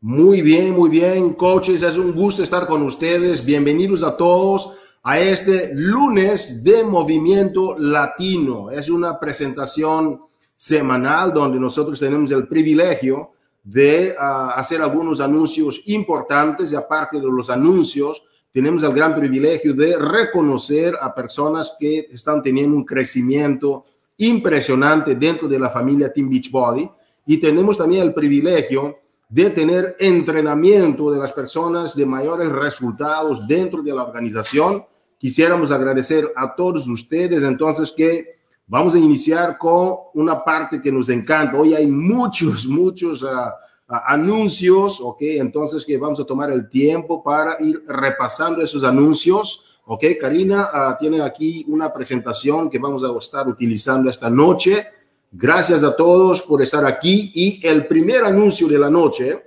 Muy bien, muy bien, coaches. Es un gusto estar con ustedes. Bienvenidos a todos a este lunes de Movimiento Latino. Es una presentación semanal donde nosotros tenemos el privilegio de uh, hacer algunos anuncios importantes y aparte de los anuncios, tenemos el gran privilegio de reconocer a personas que están teniendo un crecimiento impresionante dentro de la familia Team Beachbody y tenemos también el privilegio de tener entrenamiento de las personas de mayores resultados dentro de la organización. Quisiéramos agradecer a todos ustedes entonces que vamos a iniciar con una parte que nos encanta. Hoy hay muchos, muchos uh, uh, anuncios, ¿ok? Entonces que vamos a tomar el tiempo para ir repasando esos anuncios. Ok, Karina uh, tiene aquí una presentación que vamos a estar utilizando esta noche. Gracias a todos por estar aquí. Y el primer anuncio de la noche,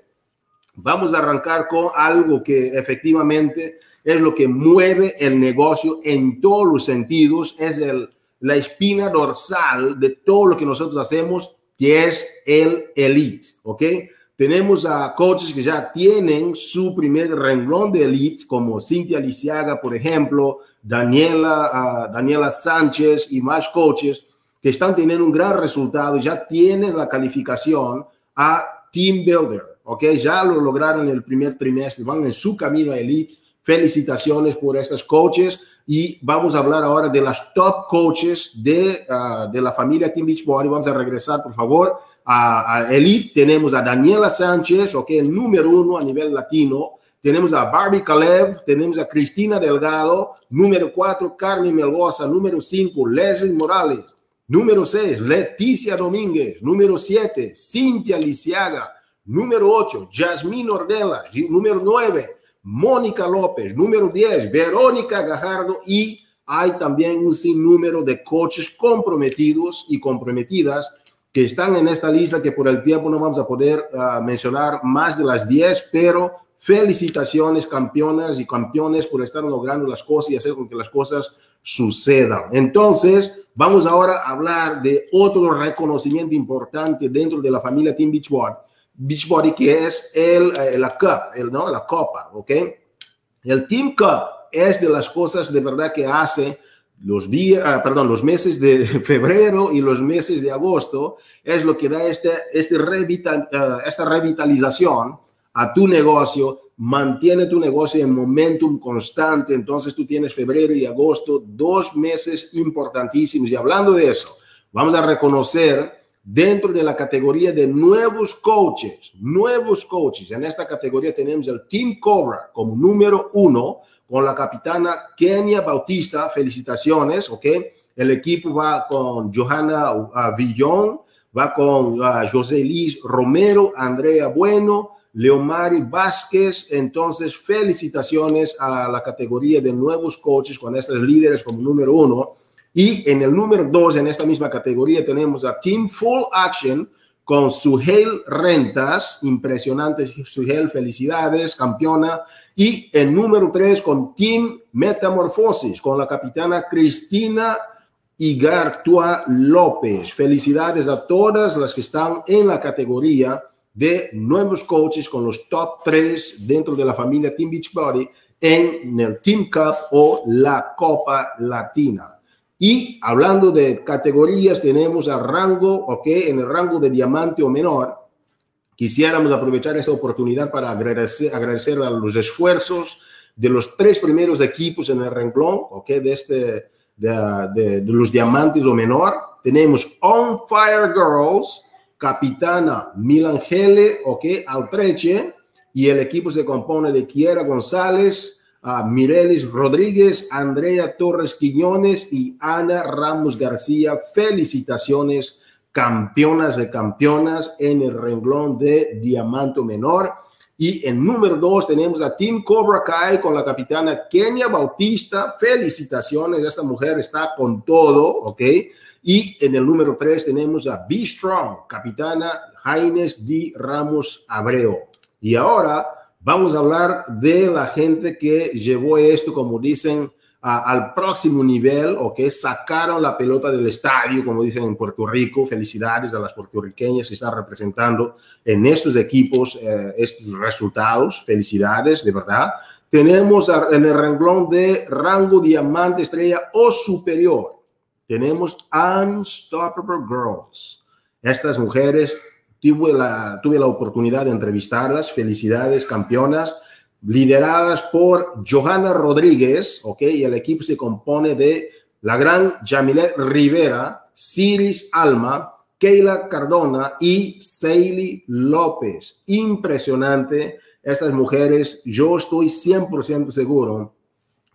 vamos a arrancar con algo que efectivamente es lo que mueve el negocio en todos los sentidos, es el, la espina dorsal de todo lo que nosotros hacemos, que es el elite, ¿ok? Tenemos a coaches que ya tienen su primer renglón de elite, como Cintia Lisiaga, por ejemplo, Daniela, uh, Daniela Sánchez y más coaches que están teniendo un gran resultado, ya tienes la calificación a Team Builder, ¿ok? Ya lo lograron en el primer trimestre, van en su camino a Elite. Felicitaciones por estas coaches y vamos a hablar ahora de las top coaches de, uh, de la familia Team Beachbody. Vamos a regresar, por favor, a, a, Elite. Tenemos a Daniela Sánchez, ok, el número uno a nivel latino. Tenemos a Barbie Caleb, tenemos a Cristina Delgado, número cuatro, Carmen Melgoza, número cinco, Leslie Morales, Número 6, Leticia Domínguez. Número 7, Cintia Lisiaga. Número 8, Jasmine Ordela. Número 9, Mónica López. Número 10, Verónica Gajardo. Y hay también un sinnúmero de coaches comprometidos y comprometidas que están en esta lista que por el tiempo no vamos a poder uh, mencionar más de las 10, pero felicitaciones campeonas y campeones por estar logrando las cosas y hacer con que las cosas sucedan. Entonces, Vamos ahora a hablar de otro reconocimiento importante dentro de la familia Team Beachbody, Beachbody que es el, eh, la Cup, el, ¿no? la Copa, ¿ok? El Team Cup es de las cosas de verdad que hace los días, ah, perdón, los meses de febrero y los meses de agosto, es lo que da este, este revital, uh, esta revitalización a tu negocio mantiene tu negocio en momentum constante. Entonces tú tienes febrero y agosto, dos meses importantísimos. Y hablando de eso, vamos a reconocer dentro de la categoría de nuevos coaches, nuevos coaches. En esta categoría tenemos el Team Cobra como número uno con la capitana Kenia Bautista. Felicitaciones, ¿ok? El equipo va con Johanna uh, Villón, va con uh, José Luis Romero, Andrea Bueno, Leomari Vázquez. Entonces, felicitaciones a la categoría de nuevos coaches con estos líderes como número uno. Y en el número dos, en esta misma categoría, tenemos a Team Full Action con Suhel Rentas. Impresionante, Suhel, felicidades, campeona. Y el número tres con Team Metamorfosis, con la capitana Cristina Igartua López. Felicidades a todas las que están en la categoría de nuevos coaches con los top 3 dentro de la familia Team Beachbody en el Team Cup o la Copa Latina. Y hablando de categorías, tenemos a rango, ok, en el rango de diamante o menor. Quisiéramos aprovechar esta oportunidad para agradecer, agradecer a los esfuerzos de los tres primeros equipos en el renglón, ok, de, este, de, de, de los diamantes o menor. Tenemos On Fire Girls, capitana Milangele, ok, Altreche, y el equipo se compone de Kiera González, uh, Mirelis Rodríguez, Andrea Torres Quiñones y Ana Ramos García. Felicitaciones, campeonas de campeonas en el renglón de Diamanto Menor. Y en número dos tenemos a Team Cobra Kai con la capitana Kenia Bautista. Felicitaciones, esta mujer está con todo, ¿ok? Y en el número 3 tenemos a Be Strong, capitana Jaines D. Ramos Abreu. Y ahora vamos a hablar de la gente que llevó esto, como dicen, al próximo nivel, ¿ok? Sacaron la pelota del estadio, como dicen en Puerto Rico. Felicidades a las puertorriqueñas que están representando en estos equipos eh, estos resultados. Felicidades, de verdad. Tenemos en el renglón de rango diamante, estrella o superior. Tenemos Unstoppable Girls. Estas mujeres, tuve la, tuve la oportunidad de entrevistarlas. Felicidades, campeonas lideradas por Johanna Rodríguez, ¿ok? Y el equipo se compone de la gran Jamilet Rivera, Ciris Alma, Keila Cardona y Seili López. Impresionante. Estas mujeres, yo estoy 100% seguro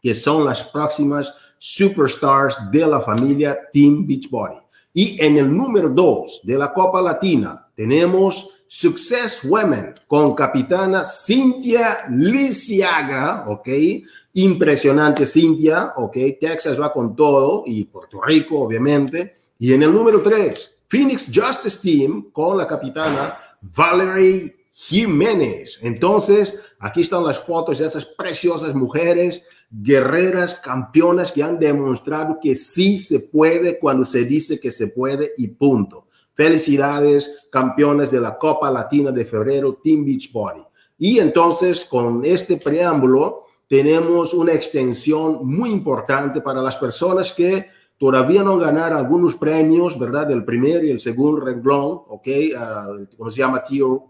que son las próximas superstars de la familia Team Beachbody. Y en el número 2 de la Copa Latina tenemos Success Women con capitana Cintia Lisiaga, ¿ok? Impresionante Cintia, ¿ok? Texas va con todo y Puerto Rico, obviamente. Y en el número 3, Phoenix Justice Team con la capitana Valerie Jiménez. Entonces, aquí están las fotos de esas preciosas mujeres, guerreras, campeonas que han demostrado que sí se puede cuando se dice que se puede y punto. Felicidades, campeones de la Copa Latina de febrero, Team Beach Body. Y entonces, con este preámbulo, tenemos una extensión muy importante para las personas que todavía no ganaron algunos premios, ¿verdad? Del primer y el segundo renglón, ¿ok? Uh, ¿Cómo se llama? Tier 1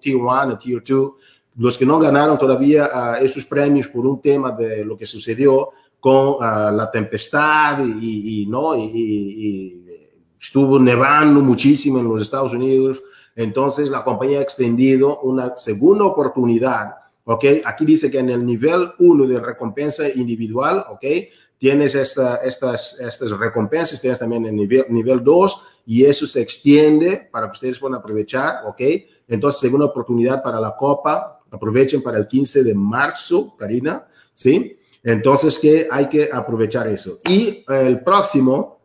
o Tier 2. Los que no ganaron todavía uh, esos premios por un tema de lo que sucedió con uh, la tempestad y, y ¿no? y estuvo nevando muchísimo en los Estados Unidos, entonces la compañía ha extendido una segunda oportunidad, ¿ok? Aquí dice que en el nivel 1 de recompensa individual, ¿ok? Tienes esta, estas, estas recompensas, tienes también el nivel, nivel 2 y eso se extiende para que ustedes puedan aprovechar, ¿ok? Entonces, segunda oportunidad para la Copa, aprovechen para el 15 de marzo, Karina, ¿sí? Entonces, que hay que aprovechar eso. Y el próximo,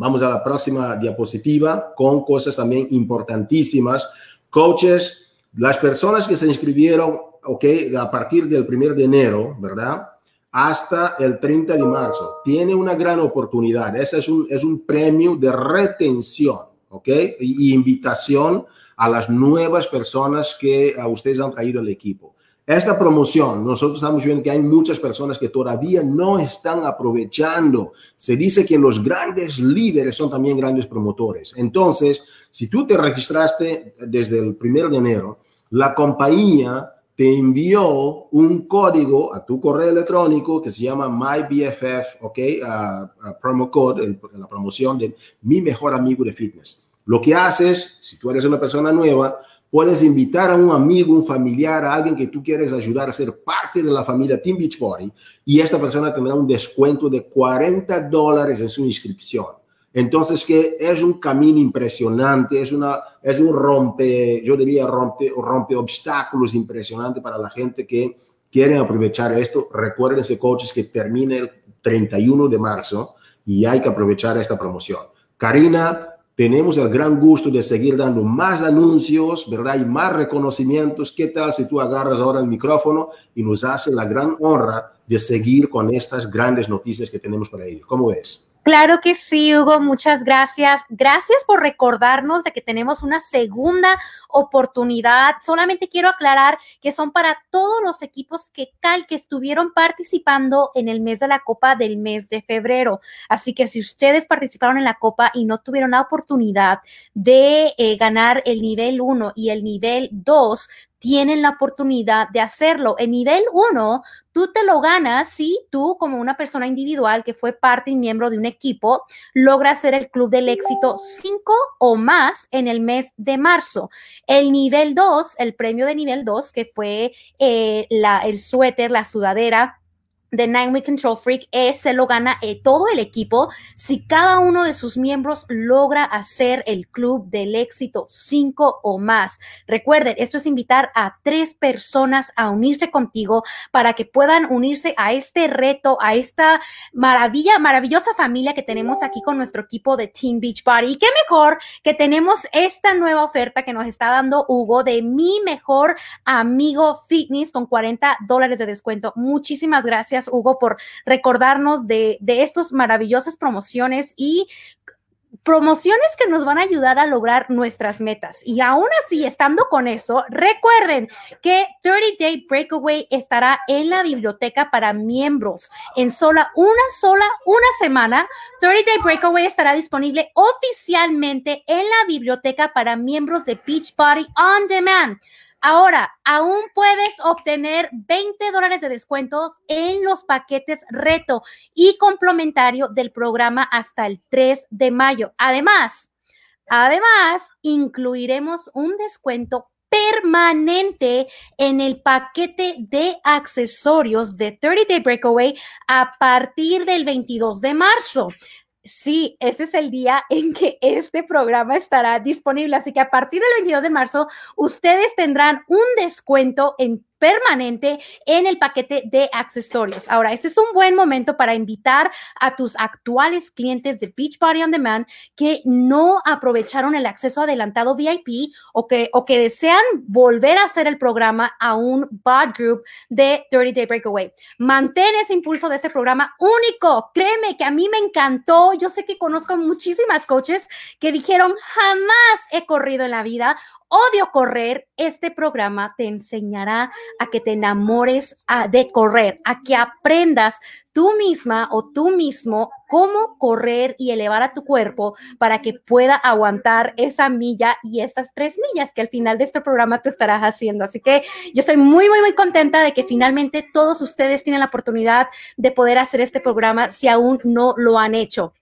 Vamos a la próxima diapositiva con cosas también importantísimas. Coaches, las personas que se inscribieron, ok, a partir del 1 de enero, ¿verdad? Hasta el 30 de marzo, tiene una gran oportunidad. Ese es un, es un premio de retención, ok, y invitación a las nuevas personas que a ustedes han traído al equipo. Esta promoción, nosotros estamos viendo que hay muchas personas que todavía no están aprovechando. Se dice que los grandes líderes son también grandes promotores. Entonces, si tú te registraste desde el primero de enero, la compañía te envió un código a tu correo electrónico que se llama MyBFF, ¿ok? promo code, la promoción de mi mejor amigo de fitness. Lo que haces, si tú eres una persona nueva, Puedes invitar a un amigo, un familiar, a alguien que tú quieres ayudar a ser parte de la familia Team Beachbody y esta persona tendrá un descuento de 40 dólares en su inscripción. Entonces, que es un camino impresionante, es, una, es un rompe, yo diría rompe, rompe obstáculos impresionante para la gente que quiere aprovechar esto. Recuérdense, coaches, que termina el 31 de marzo y hay que aprovechar esta promoción. Karina, tenemos el gran gusto de seguir dando más anuncios, ¿verdad? Y más reconocimientos. ¿Qué tal si tú agarras ahora el micrófono y nos haces la gran honra de seguir con estas grandes noticias que tenemos para ellos? ¿Cómo ves? Claro que sí, Hugo, muchas gracias. Gracias por recordarnos de que tenemos una segunda oportunidad. Solamente quiero aclarar que son para todos los equipos que, que estuvieron participando en el mes de la Copa del mes de febrero. Así que si ustedes participaron en la Copa y no tuvieron la oportunidad de eh, ganar el nivel 1 y el nivel 2, tienen la oportunidad de hacerlo. En nivel 1, tú te lo ganas si tú como una persona individual que fue parte y miembro de un equipo, logras ser el club del éxito 5 o más en el mes de marzo. El nivel 2, el premio de nivel 2, que fue eh, la, el suéter, la sudadera, de Nine Week Control Freak es, se lo gana eh, todo el equipo si cada uno de sus miembros logra hacer el club del éxito 5 o más. Recuerden, esto es invitar a tres personas a unirse contigo para que puedan unirse a este reto, a esta maravilla, maravillosa familia que tenemos aquí con nuestro equipo de Team Beach Party. Y qué mejor que tenemos esta nueva oferta que nos está dando Hugo de mi mejor amigo fitness con 40 dólares de descuento. Muchísimas gracias Hugo, por recordarnos de, de estas maravillosas promociones y promociones que nos van a ayudar a lograr nuestras metas. Y aún así, estando con eso, recuerden que 30 Day Breakaway estará en la biblioteca para miembros en sola una sola una semana. 30 Day Breakaway estará disponible oficialmente en la biblioteca para miembros de Beachbody On Demand. Ahora, aún puedes obtener 20 dólares de descuentos en los paquetes reto y complementario del programa hasta el 3 de mayo. Además, además, incluiremos un descuento permanente en el paquete de accesorios de 30 Day Breakaway a partir del 22 de marzo. Sí, ese es el día en que este programa estará disponible. Así que a partir del 22 de marzo, ustedes tendrán un descuento en permanente en el paquete de accesorios. Ahora, este es un buen momento para invitar a tus actuales clientes de Beachbody On Demand que no aprovecharon el acceso adelantado VIP o que, o que desean volver a hacer el programa a un bot group de 30 Day Breakaway. Mantén ese impulso de este programa único. Créeme que a mí me encantó. Yo sé que conozco muchísimas coaches que dijeron jamás he corrido en la vida odio correr, este programa te enseñará a que te enamores de correr, a que aprendas tú misma o tú mismo cómo correr y elevar a tu cuerpo para que pueda aguantar esa milla y esas tres millas que al final de este programa te estarás haciendo. Así que yo estoy muy, muy, muy contenta de que finalmente todos ustedes tienen la oportunidad de poder hacer este programa si aún no lo han hecho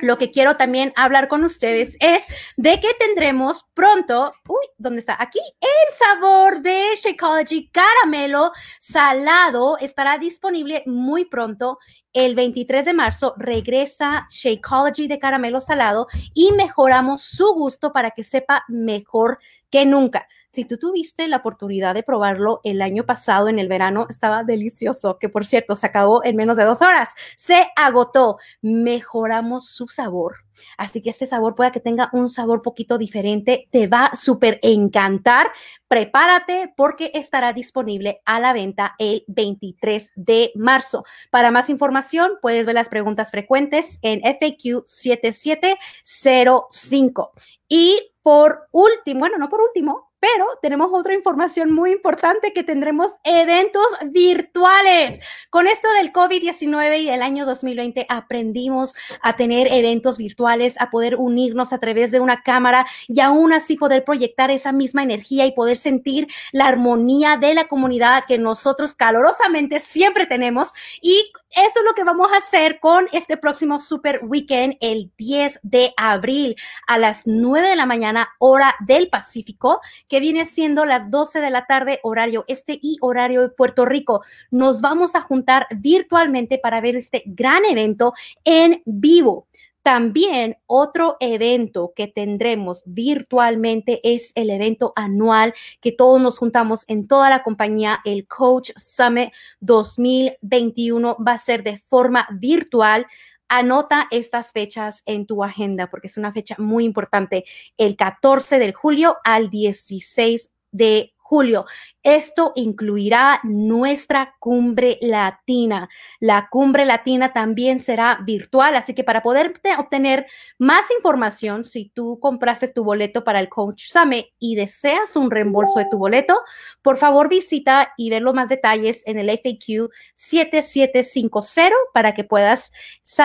lo que quiero también hablar con ustedes es de que tendremos pronto, uy, ¿dónde está? Aquí, el sabor de Shakeology caramelo salado estará disponible muy pronto. El 23 de marzo regresa Shakeology de caramelo salado y mejoramos su gusto para que sepa mejor que nunca. Si tú tuviste la oportunidad de probarlo el año pasado en el verano, estaba delicioso, que por cierto se acabó en menos de dos horas. Se agotó. Mejoramos su sabor. Así que este sabor pueda que tenga un sabor poquito diferente. Te va a súper encantar. Prepárate porque estará disponible a la venta el 23 de marzo. Para más información, puedes ver las preguntas frecuentes en FAQ 7705. Y por último, bueno, no por último, pero tenemos otra información muy importante que tendremos eventos virtuales. Con esto del COVID-19 y del año 2020 aprendimos a tener eventos virtuales, a poder unirnos a través de una cámara y aún así poder proyectar esa misma energía y poder sentir la armonía de la comunidad que nosotros calorosamente siempre tenemos. Y eso es lo que vamos a hacer con este próximo Super Weekend el 10 de abril a las 9 de la mañana, hora del Pacífico que viene siendo las 12 de la tarde, horario este y horario de Puerto Rico. Nos vamos a juntar virtualmente para ver este gran evento en vivo. También otro evento que tendremos virtualmente es el evento anual que todos nos juntamos en toda la compañía, el Coach Summit 2021 va a ser de forma virtual. Anota estas fechas en tu agenda porque es una fecha muy importante, el 14 de julio al 16 de julio. Esto incluirá nuestra cumbre latina. La cumbre latina también será virtual, así que para poder obtener más información, si tú compraste tu boleto para el Coach Summit y deseas un reembolso de tu boleto, por favor visita y ver los más detalles en el FAQ 7750 para que puedas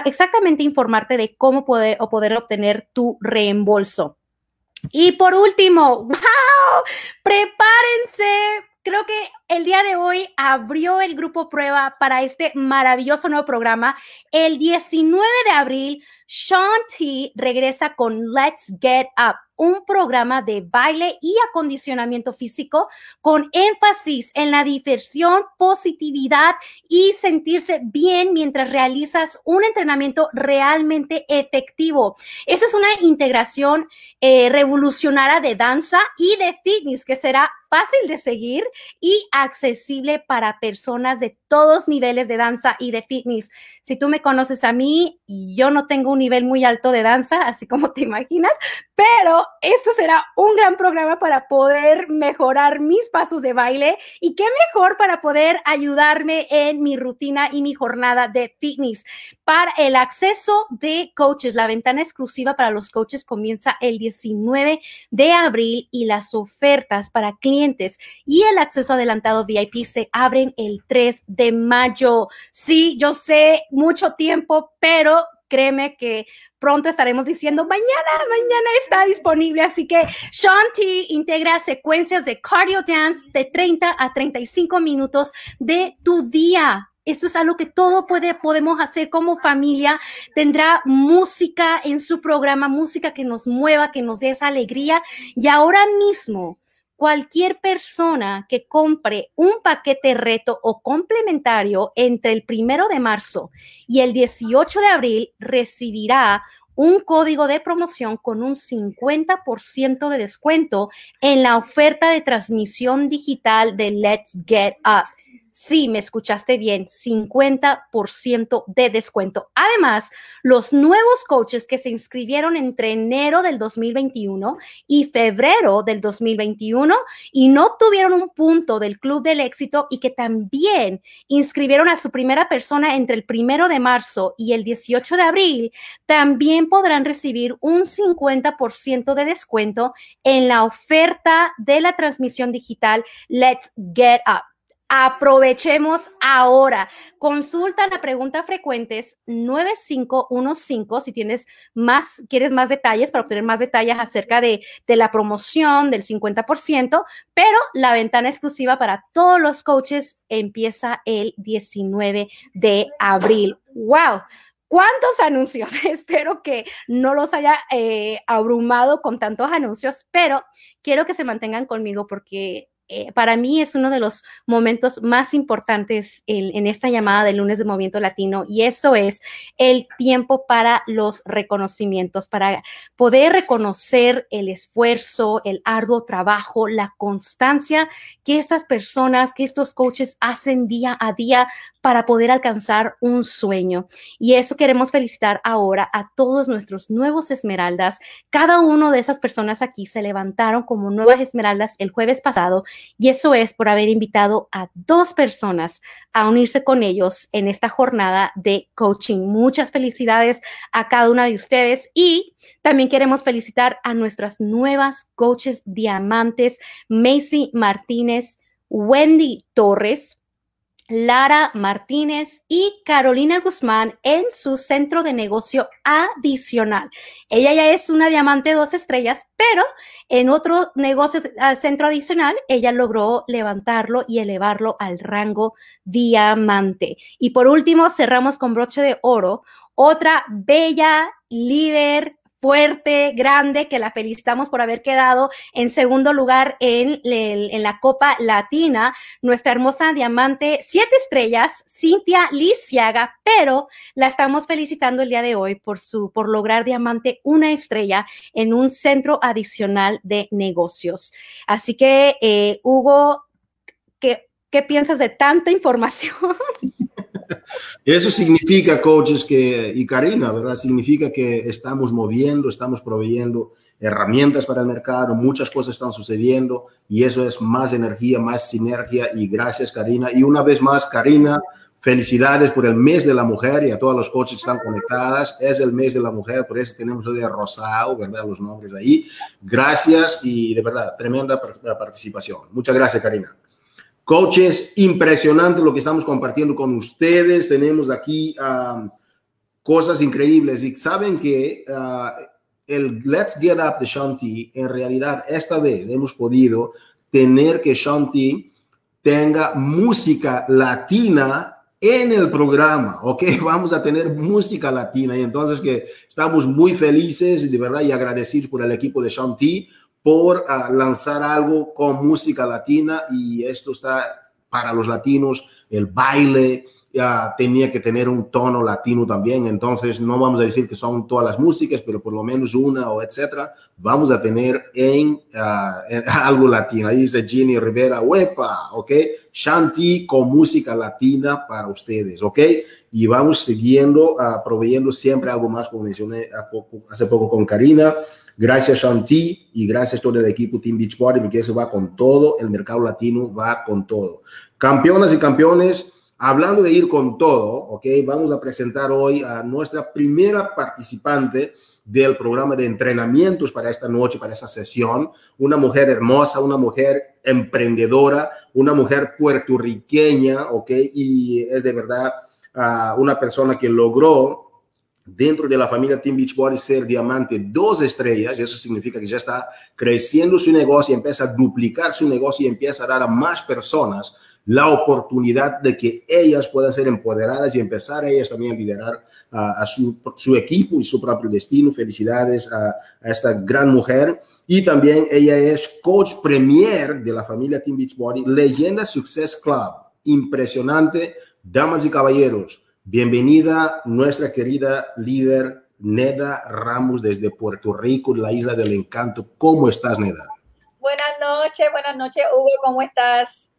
exactamente informarte de cómo poder o poder obtener tu reembolso. Y por último, wow, prepárense. Creo que el día de hoy abrió el grupo prueba para este maravilloso nuevo programa. El 19 de abril, Sean T regresa con Let's Get Up un programa de baile y acondicionamiento físico con énfasis en la diversión, positividad y sentirse bien mientras realizas un entrenamiento realmente efectivo. Esa es una integración eh, revolucionaria de danza y de fitness que será fácil de seguir y accesible para personas de todos niveles de danza y de fitness. Si tú me conoces a mí, yo no tengo un nivel muy alto de danza, así como te imaginas, pero esto será un gran programa para poder mejorar mis pasos de baile y qué mejor para poder ayudarme en mi rutina y mi jornada de fitness. Para el acceso de coaches, la ventana exclusiva para los coaches comienza el 19 de abril y las ofertas para clientes y el acceso adelantado VIP se abren el 3 de mayo. Sí, yo sé, mucho tiempo, pero créeme que pronto estaremos diciendo mañana, mañana está disponible. Así que Shanti integra secuencias de cardio dance de 30 a 35 minutos de tu día. Esto es algo que todo puede, podemos hacer como familia. Tendrá música en su programa, música que nos mueva, que nos dé esa alegría. Y ahora mismo, cualquier persona que compre un paquete reto o complementario entre el primero de marzo y el 18 de abril recibirá un código de promoción con un 50% de descuento en la oferta de transmisión digital de Let's Get Up. Sí, me escuchaste bien, 50% de descuento. Además, los nuevos coaches que se inscribieron entre enero del 2021 y febrero del 2021 y no obtuvieron un punto del Club del Éxito y que también inscribieron a su primera persona entre el primero de marzo y el 18 de abril, también podrán recibir un 50% de descuento en la oferta de la transmisión digital Let's Get Up. Aprovechemos ahora. Consulta la pregunta frecuentes 9515 si tienes más, quieres más detalles para obtener más detalles acerca de, de la promoción del 50%, pero la ventana exclusiva para todos los coaches empieza el 19 de abril. ¡Wow! ¿Cuántos anuncios? Espero que no los haya eh, abrumado con tantos anuncios, pero quiero que se mantengan conmigo porque eh, para mí es uno de los momentos más importantes en, esta llamada del lunes de Movimiento Latino y eso es el tiempo para los reconocimientos, para poder reconocer el esfuerzo, el arduo trabajo, la constancia que estas personas, que estos coaches hacen día a día para poder alcanzar un sueño. Y eso queremos felicitar ahora a todos nuestros nuevos esmeraldas. Cada uno de esas personas aquí se levantaron como nuevas esmeraldas el jueves pasado y eso es por haber invitado a dos personas a unirse con ellos en esta jornada de coaching. Muchas felicidades a cada una de ustedes y también queremos felicitar a nuestras nuevas coaches diamantes, Macy Martínez, Wendy Torres, Lara Martínez y Carolina Guzmán en su centro de negocio adicional. Ella ya es una diamante dos estrellas, pero en otro negocio centro adicional, ella logró levantarlo y elevarlo al rango diamante. Y por último, cerramos con broche de oro, otra bella líder fuerte, grande, que la felicitamos por haber quedado en segundo lugar en, la Copa Latina. Nuestra hermosa diamante, siete estrellas, Cintia Lisiaga, pero la estamos felicitando el día de hoy por su, por lograr diamante una estrella en un centro adicional de negocios. Así que, eh, Hugo, ¿qué, ¿qué piensas de tanta información? Eso significa, coaches, que, y Karina, ¿verdad? Significa que estamos moviendo, estamos proveyendo herramientas para el mercado, muchas cosas están sucediendo y eso es más energía, más sinergia y gracias, Karina. Y una vez más, Karina, felicidades por el mes de la mujer y a todos los coaches que están conectadas. Es el mes de la mujer, por eso tenemos hoy de rosado, ¿verdad? Los nombres ahí. Gracias y de verdad, tremenda participación. Muchas gracias, Karina. Coaches, impresionante lo que estamos compartiendo con ustedes. Tenemos aquí um, cosas increíbles y saben que uh, el Let's Get Up de Shanti, en realidad esta vez hemos podido tener que Shanti tenga música latina en el programa, ¿ok? Vamos a tener música latina y entonces que estamos muy felices y de verdad y agradecidos por el equipo de Shanti por ah, lanzar algo con música latina y esto está para los latinos, el baile, ya tenía que tener un tono latino también, entonces no vamos a decir que son todas las músicas, pero por lo menos una o etcétera, vamos a tener en, ah, algo latino. Ahí dice Ginny Rivera, huepa, ok, Shanti con música latina para ustedes, ok, y vamos siguiendo, uh, proveyendo siempre algo más, como mencioné hace poco con Karina. Gracias Shanti y gracias todo el equipo Team Beachbody, porque eso va con todo, el mercado latino va con todo. Campeonas y campeones, Hablando de ir con todo, ok, vamos a presentar hoy a nuestra primera participante del programa de entrenamientos para esta noche, para esta sesión. Una mujer hermosa, una mujer emprendedora, una mujer puertorriqueña, ok, y es de verdad uh, una persona que logró dentro de la familia Team Beachbody ser diamante dos estrellas, eso significa que ya está creciendo su negocio empieza a duplicar su negocio y empieza a dar a más personas la oportunidad de que ellas puedan ser empoderadas y empezar ellas también a liderar a, su, su, equipo y su propio destino. Felicidades a, a, esta gran mujer. Y también ella es coach premier de la familia Team Beachbody, leyenda Success Club. Impresionante, damas y caballeros. Bienvenida nuestra querida líder Neda Ramos desde Puerto Rico, la isla del encanto. ¿Cómo estás, Neda? Buenas noches, buenas noches, Hugo, ¿cómo estás?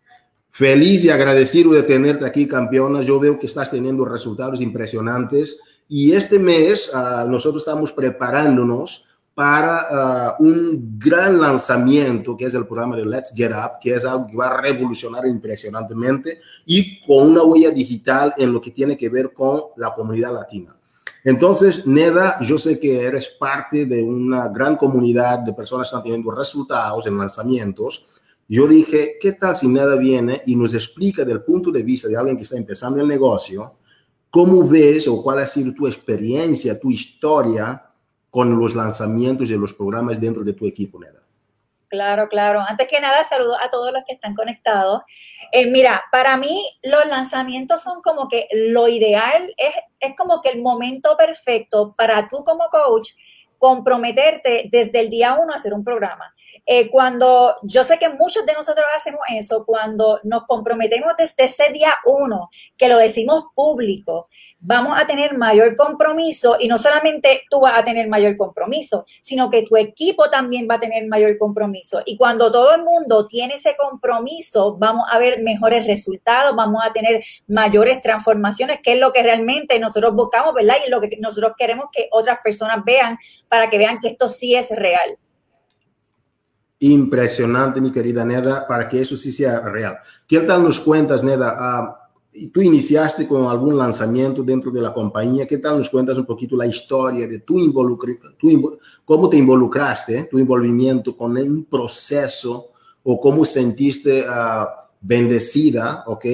Feliz y agradecido de tenerte aquí, campeona. Yo veo que estás teniendo resultados impresionantes y este mes uh, nosotros estamos preparándonos para uh, un gran lanzamiento que es el programa de Let's Get Up, que es algo que va a revolucionar impresionantemente y con una huella digital en lo que tiene que ver con la comunidad latina. Entonces, Neda, yo sé que eres parte de una gran comunidad de personas que están teniendo resultados en lanzamientos yo dije, ¿qué tal si nada viene y nos explica del punto de vista de alguien que está empezando el negocio, cómo ves o cuál ha sido tu experiencia, tu historia con los lanzamientos de los programas dentro de tu equipo, Neda? Claro, claro. Antes que nada, saludo a todos los que están conectados. Eh, mira, para mí los lanzamientos son como que lo ideal, es, es como que el momento perfecto para tú como coach comprometerte desde el día uno a hacer un programa. Eh, cuando yo sé que muchos de nosotros hacemos eso, cuando nos comprometemos desde ese día uno, que lo decimos público, vamos a tener mayor compromiso y no solamente tú vas a tener mayor compromiso, sino que tu equipo también va a tener mayor compromiso. Y cuando todo el mundo tiene ese compromiso, vamos a ver mejores resultados, vamos a tener mayores transformaciones, que es lo que realmente nosotros buscamos, ¿verdad? Y lo que nosotros queremos que otras personas vean para que vean que esto sí es real impresionante, mi querida Neda, para que eso sí sea real. ¿Qué tal nos cuentas, Neda? Uh, tú iniciaste con algún lanzamiento dentro de la compañía. ¿Qué tal nos cuentas un poquito la historia de tu involucramiento, cómo te involucraste, tu envolvimiento con un proceso o cómo sentiste uh, bendecida, ¿ok?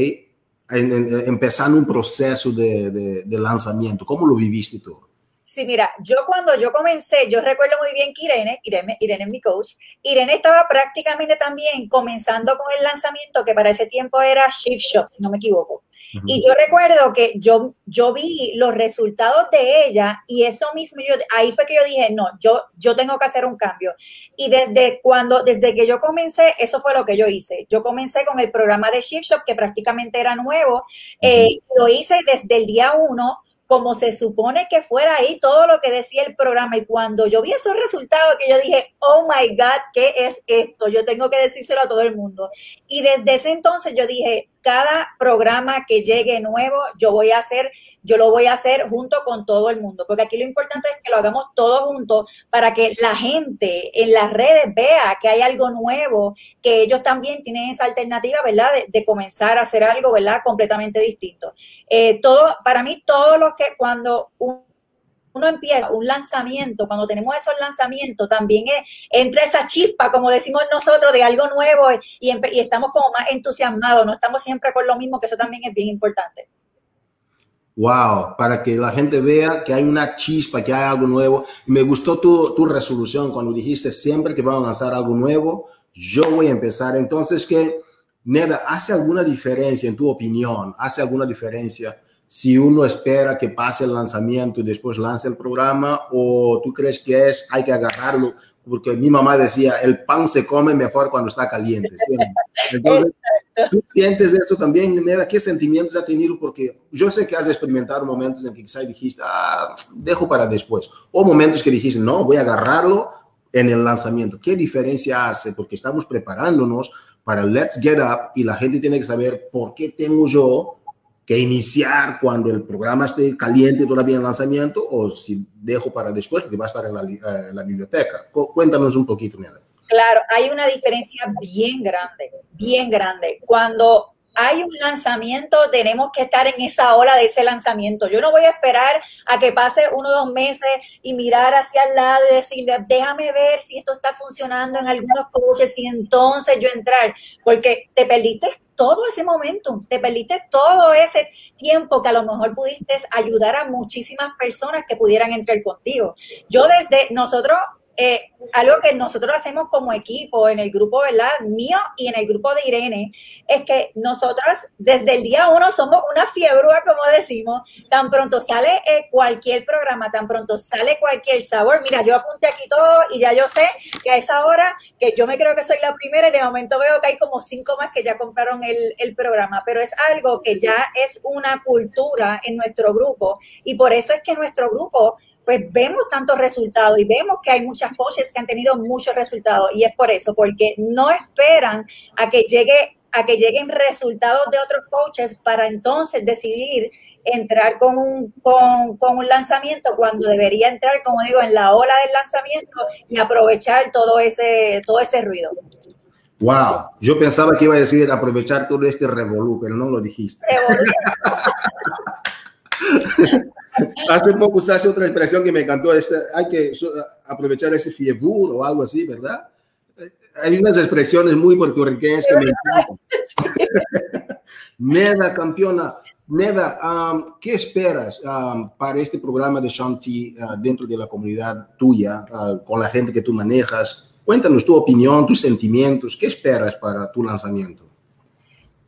Empezando un proceso de lanzamiento. ¿Cómo lo viviste tú? Sí, mira, yo cuando yo comencé, yo recuerdo muy bien que Irene, Irene, Irene es mi coach, Irene estaba prácticamente también comenzando con el lanzamiento que para ese tiempo era Shift Shop, si no me equivoco. Y yo recuerdo que yo, yo vi los resultados de ella y eso mismo, yo, ahí fue que yo dije, no, yo, yo tengo que hacer un cambio. Y desde cuando, desde que yo comencé, eso fue lo que yo hice. Yo comencé con el programa de Shift Shop, que prácticamente era nuevo. Eh, lo hice desde el día uno como se supone que fuera ahí todo lo que decía el programa. Y cuando yo vi esos resultados, que yo dije, oh my God, ¿qué es esto? Yo tengo que decírselo a todo el mundo. Y desde ese entonces yo dije, cada programa que llegue nuevo, yo voy a hacer, yo lo voy a hacer junto con todo el mundo, porque aquí lo importante es que lo hagamos todos juntos para que la gente en las redes vea que hay algo nuevo, que ellos también tienen esa alternativa, ¿verdad? De, comenzar a hacer algo, ¿verdad? Completamente distinto. Eh, todo, para mí, todos los que cuando un uno empieza un lanzamiento, cuando tenemos esos lanzamientos, también es, entra esa chispa, como decimos nosotros, de algo nuevo y, y estamos como más entusiasmados, no estamos siempre con lo mismo, que eso también es bien importante. Wow, para que la gente vea que hay una chispa, que hay algo nuevo. Me gustó tu, tu resolución cuando dijiste siempre que vamos a lanzar algo nuevo, yo voy a empezar. Entonces, que, Neda, ¿hace alguna diferencia en tu opinión? ¿Hace alguna diferencia? Si uno espera que pase el lanzamiento y después lance el programa o tú crees que es hay que agarrarlo porque mi mamá decía el pan se come mejor cuando está caliente ¿Tú sientes eso también, Neda? ¿Qué sentimientos has tenido? Porque yo sé que has experimentado momentos en que quizás dijiste, ah, dejo para después. O momentos que dijiste, no, voy a agarrarlo en el lanzamiento. ¿Qué diferencia hace? Porque estamos preparándonos para el Let's Get Up y la gente tiene que saber por qué tengo yo que iniciar cuando el programa esté caliente todavía en lanzamiento o si dejo para después porque va a estar en la, eh, la biblioteca. Cuéntanos un poquito, Neda. Claro, hay una diferencia bien grande, bien grande. Cuando hay un lanzamiento, tenemos que estar en esa ola de ese lanzamiento. Yo no voy a esperar a que pase uno o dos meses y mirar hacia el lado y decirle, déjame ver si esto está funcionando en algunos coches y entonces yo entrar, porque te perdiste todo ese momento, te perdiste todo ese tiempo que a lo mejor pudiste ayudar a muchísimas personas que pudieran entrar contigo. Yo desde nosotros eh, algo que nosotros hacemos como equipo en el grupo, ¿verdad? Mío y en el grupo de Irene, es que nosotras desde el día uno somos una fiebrúa, como decimos, tan pronto sale eh, cualquier programa, tan pronto sale cualquier sabor. Mira, yo apunté aquí todo y ya yo sé que a esa hora, que yo me creo que soy la primera y de momento veo que hay como cinco más que ya compraron el, el programa, pero es algo que ya es una cultura en nuestro grupo y por eso es que nuestro grupo pues vemos tantos resultados y vemos que hay muchas coaches que han tenido muchos resultados y es por eso, porque no esperan a que llegue a que lleguen resultados de otros coaches para entonces decidir entrar con un, con, con, un lanzamiento cuando debería entrar, como digo, en la ola del lanzamiento y aprovechar todo ese, todo ese ruido. Wow, yo pensaba que iba a decir aprovechar todo este revolú, pero no lo dijiste. Hace poco usaste otra expresión que me encantó, es, hay que aprovechar ese fiebur o algo así, ¿verdad? Eh, hay unas expresiones muy puertorriqueñas que me encantan. Neda, campeona, Neda, um, ¿qué esperas um, para este programa de Shanti uh, dentro de la comunidad tuya, uh, con la gente que tú manejas? Cuéntanos tu opinión, tus sentimientos, ¿qué esperas para tu lanzamiento?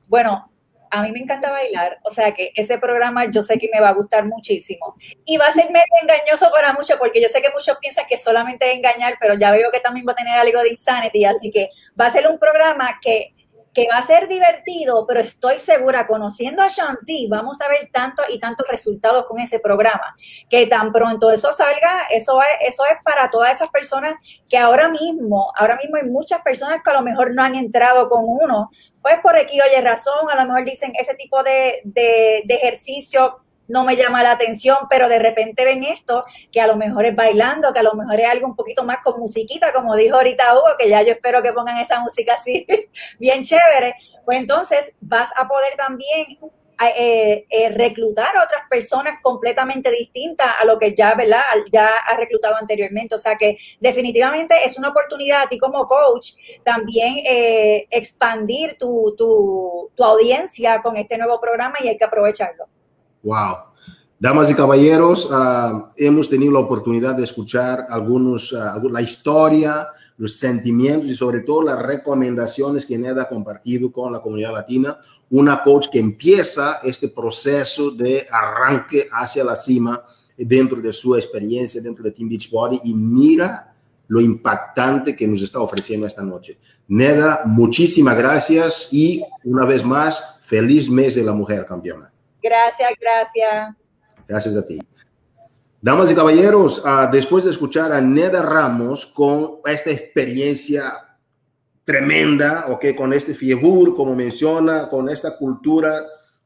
Bueno, a mí me encanta bailar, o sea que ese programa yo sé que me va a gustar muchísimo. Y va a ser medio engañoso para muchos, porque yo sé que muchos piensan que solamente es engañar, pero ya veo que también va a tener algo de insanity, así que va a ser un programa que que va a ser divertido, pero estoy segura, conociendo a Shanti, vamos a ver tantos y tantos resultados con ese programa, que tan pronto eso salga, eso es, eso es para todas esas personas que ahora mismo, ahora mismo hay muchas personas que a lo mejor no han entrado con uno, pues por aquí oye razón, a lo mejor dicen ese tipo de, de, de ejercicio no me llama la atención, pero de repente ven esto, que a lo mejor es bailando, que a lo mejor es algo un poquito más con musiquita, como dijo ahorita Hugo, que ya yo espero que pongan esa música así bien chévere, pues entonces vas a poder también eh, eh, reclutar a otras personas completamente distintas a lo que ya, ¿verdad? Ya has reclutado anteriormente. O sea que definitivamente es una oportunidad a ti como coach también eh, expandir tu, tu, tu audiencia con este nuevo programa y hay que aprovecharlo. Wow. Damas y caballeros, uh, hemos tenido la oportunidad de escuchar algunos, uh, la historia, los sentimientos y sobre todo las recomendaciones que Neda ha compartido con la comunidad latina. Una coach que empieza este proceso de arranque hacia la cima dentro de su experiencia dentro de Team Beachbody y mira lo impactante que nos está ofreciendo esta noche. Neda, muchísimas gracias y una vez más, feliz mes de la mujer campeona. Gracias, gracias. Gracias a ti. Damas y caballeros, uh, después de escuchar a Neda Ramos con esta experiencia tremenda, ok, con este fiebur, como menciona, con esta cultura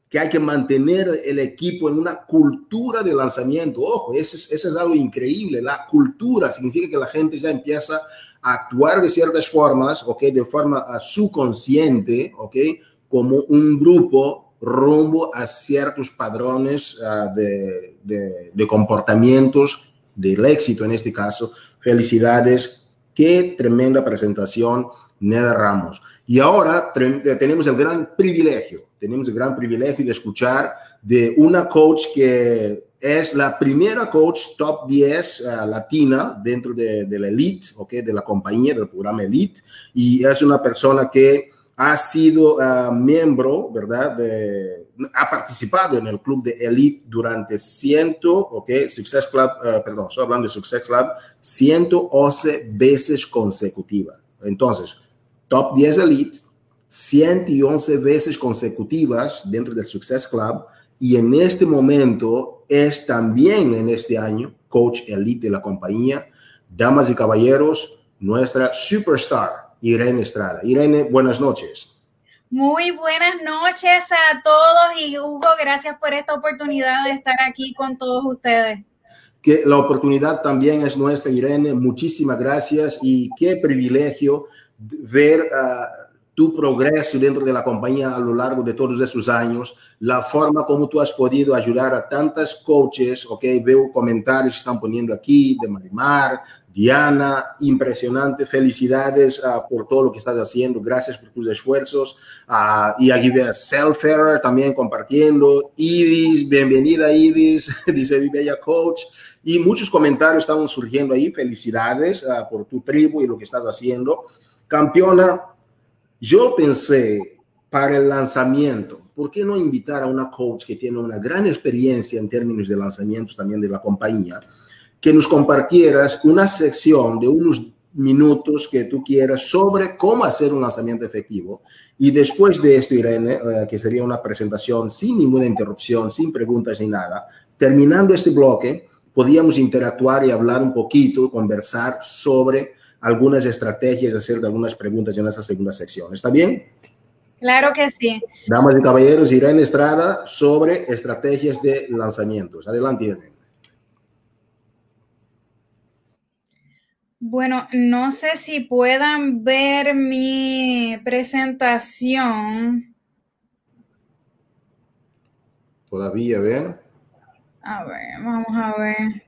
que hay que mantener el equipo en una cultura de lanzamiento. Ojo, eso es, algo increíble. La cultura significa que la gente ya empieza a actuar de ciertas formas, ok, de forma uh, subconsciente, ok, como un grupo rumbo a ciertos padrones uh, de, de, comportamientos del éxito en este caso. Felicidades, qué tremenda presentación, Neda Ramos. Y ahora tenemos el gran privilegio, tenemos el gran privilegio de escuchar de una coach que es la primera coach top 10 uh, latina dentro de, de, la elite, okay, de la compañía, del programa elite, y es una persona que ha sido uh, miembro, ¿verdad? De, ha participado en el club de elite durante 100, ok, Success Club, uh, perdón, estoy hablando de Success Club, 111 veces consecutivas. Entonces, top 10 elite, 111 veces consecutivas dentro del Success Club y en este momento es también en este año coach elite de la compañía. Damas y caballeros, nuestra superstar, Irene Estrada. Irene, buenas noches. Muy buenas noches a todos y Hugo, gracias por esta oportunidad de estar aquí con todos ustedes. Que la oportunidad también es nuestra, Irene. Muchísimas gracias y qué privilegio ver uh, tu progreso dentro de la compañía a lo largo de todos esos años, la forma como tú has podido ayudar a tantas coaches, ok, veo comentarios que están poniendo aquí de Marimar, Diana, impresionante, felicidades uh, por todo lo que estás haciendo, gracias por tus esfuerzos, uh, y aquí veo a Selferer también compartiendo, Idis, bienvenida Idis, dice mi bella coach, y muchos comentarios están surgiendo ahí, felicidades uh, por tu tribu y lo que estás haciendo. Campeona, yo pensé para el lanzamiento, ¿por qué no invitar a una coach que tiene una gran experiencia en términos de lanzamientos también de la compañía, que nos compartieras una sección de unos minutos que tú quieras sobre cómo hacer un lanzamiento efectivo. Y después de esto, Irene, eh, que sería una presentación sin ninguna interrupción, sin preguntas ni nada, terminando este bloque, podíamos interactuar y hablar un poquito, conversar sobre algunas estrategias, hacer algunas preguntas en esa segunda sección. ¿Está bien? Claro que sí. Damas y caballeros, Irene Estrada sobre estrategias de lanzamientos. Adelante, Irene. Bueno, no sé si puedan ver mi presentación. Todavía, ¿ven? A ver, vamos a ver.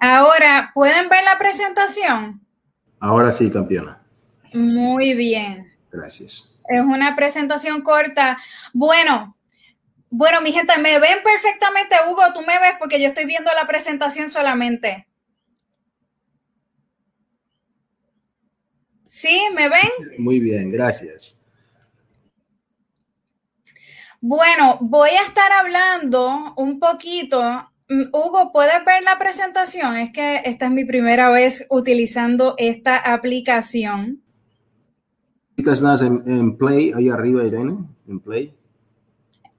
Ahora, ¿pueden ver la presentación? Ahora sí, campeona. Muy bien. Gracias. Es una presentación corta. Bueno, bueno, mi gente, me ven perfectamente, Hugo, tú me ves porque yo estoy viendo la presentación solamente. ¿Sí? ¿Me ven? Muy bien, gracias. Bueno, voy a estar hablando un poquito Hugo, ¿puedes ver la presentación? Es que esta es mi primera vez utilizando esta aplicación. Estás en, en Play, ahí arriba, Irene, en Play.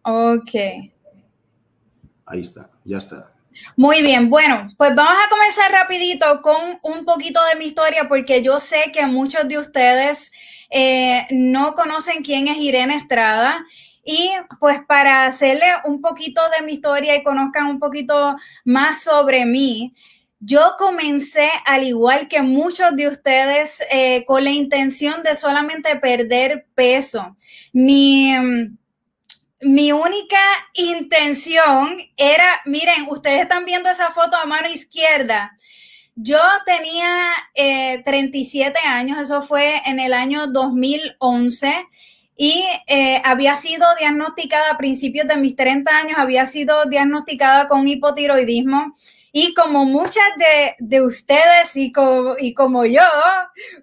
Ok. Ahí está, ya está. Muy bien, bueno, pues vamos a comenzar rapidito con un poquito de mi historia porque yo sé que muchos de ustedes eh, no conocen quién es Irene Estrada y pues para hacerle un poquito de mi historia y conozcan un poquito más sobre mí, yo comencé, al igual que muchos de ustedes, eh, con la intención de solamente perder peso. Mi, mi única intención era, miren, ustedes están viendo esa foto a mano izquierda. Yo tenía 37 eh, años, eso fue en el año 2011 y eh, había sido diagnosticada a principios de mis 30 años, había sido diagnosticada con hipotiroidismo. Y como muchas de, ustedes y como, y como yo,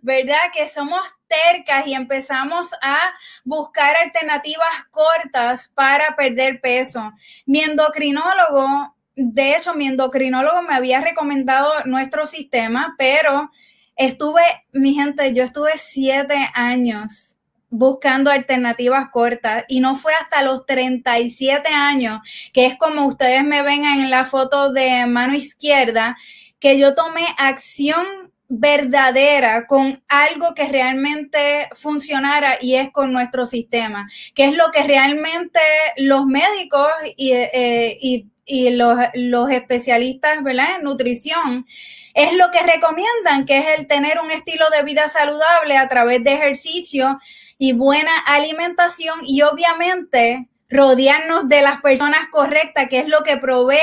¿verdad? Que somos tercas y empezamos a buscar alternativas cortas para perder peso. Mi endocrinólogo, de hecho, mi endocrinólogo me había recomendado nuestro sistema, pero estuve, mi gente, yo estuve siete años buscando alternativas cortas y no fue hasta los 37 años, que es como ustedes me ven en la foto de mano izquierda, que yo tomé acción verdadera con algo que realmente funcionara y es con nuestro sistema, que es lo que realmente los médicos y, eh, y, y los, los, especialistas ¿verdad? en nutrición es lo que recomiendan, que es el tener un estilo de vida saludable a través de ejercicio y buena alimentación y obviamente rodearnos de las personas correctas, que es lo que provee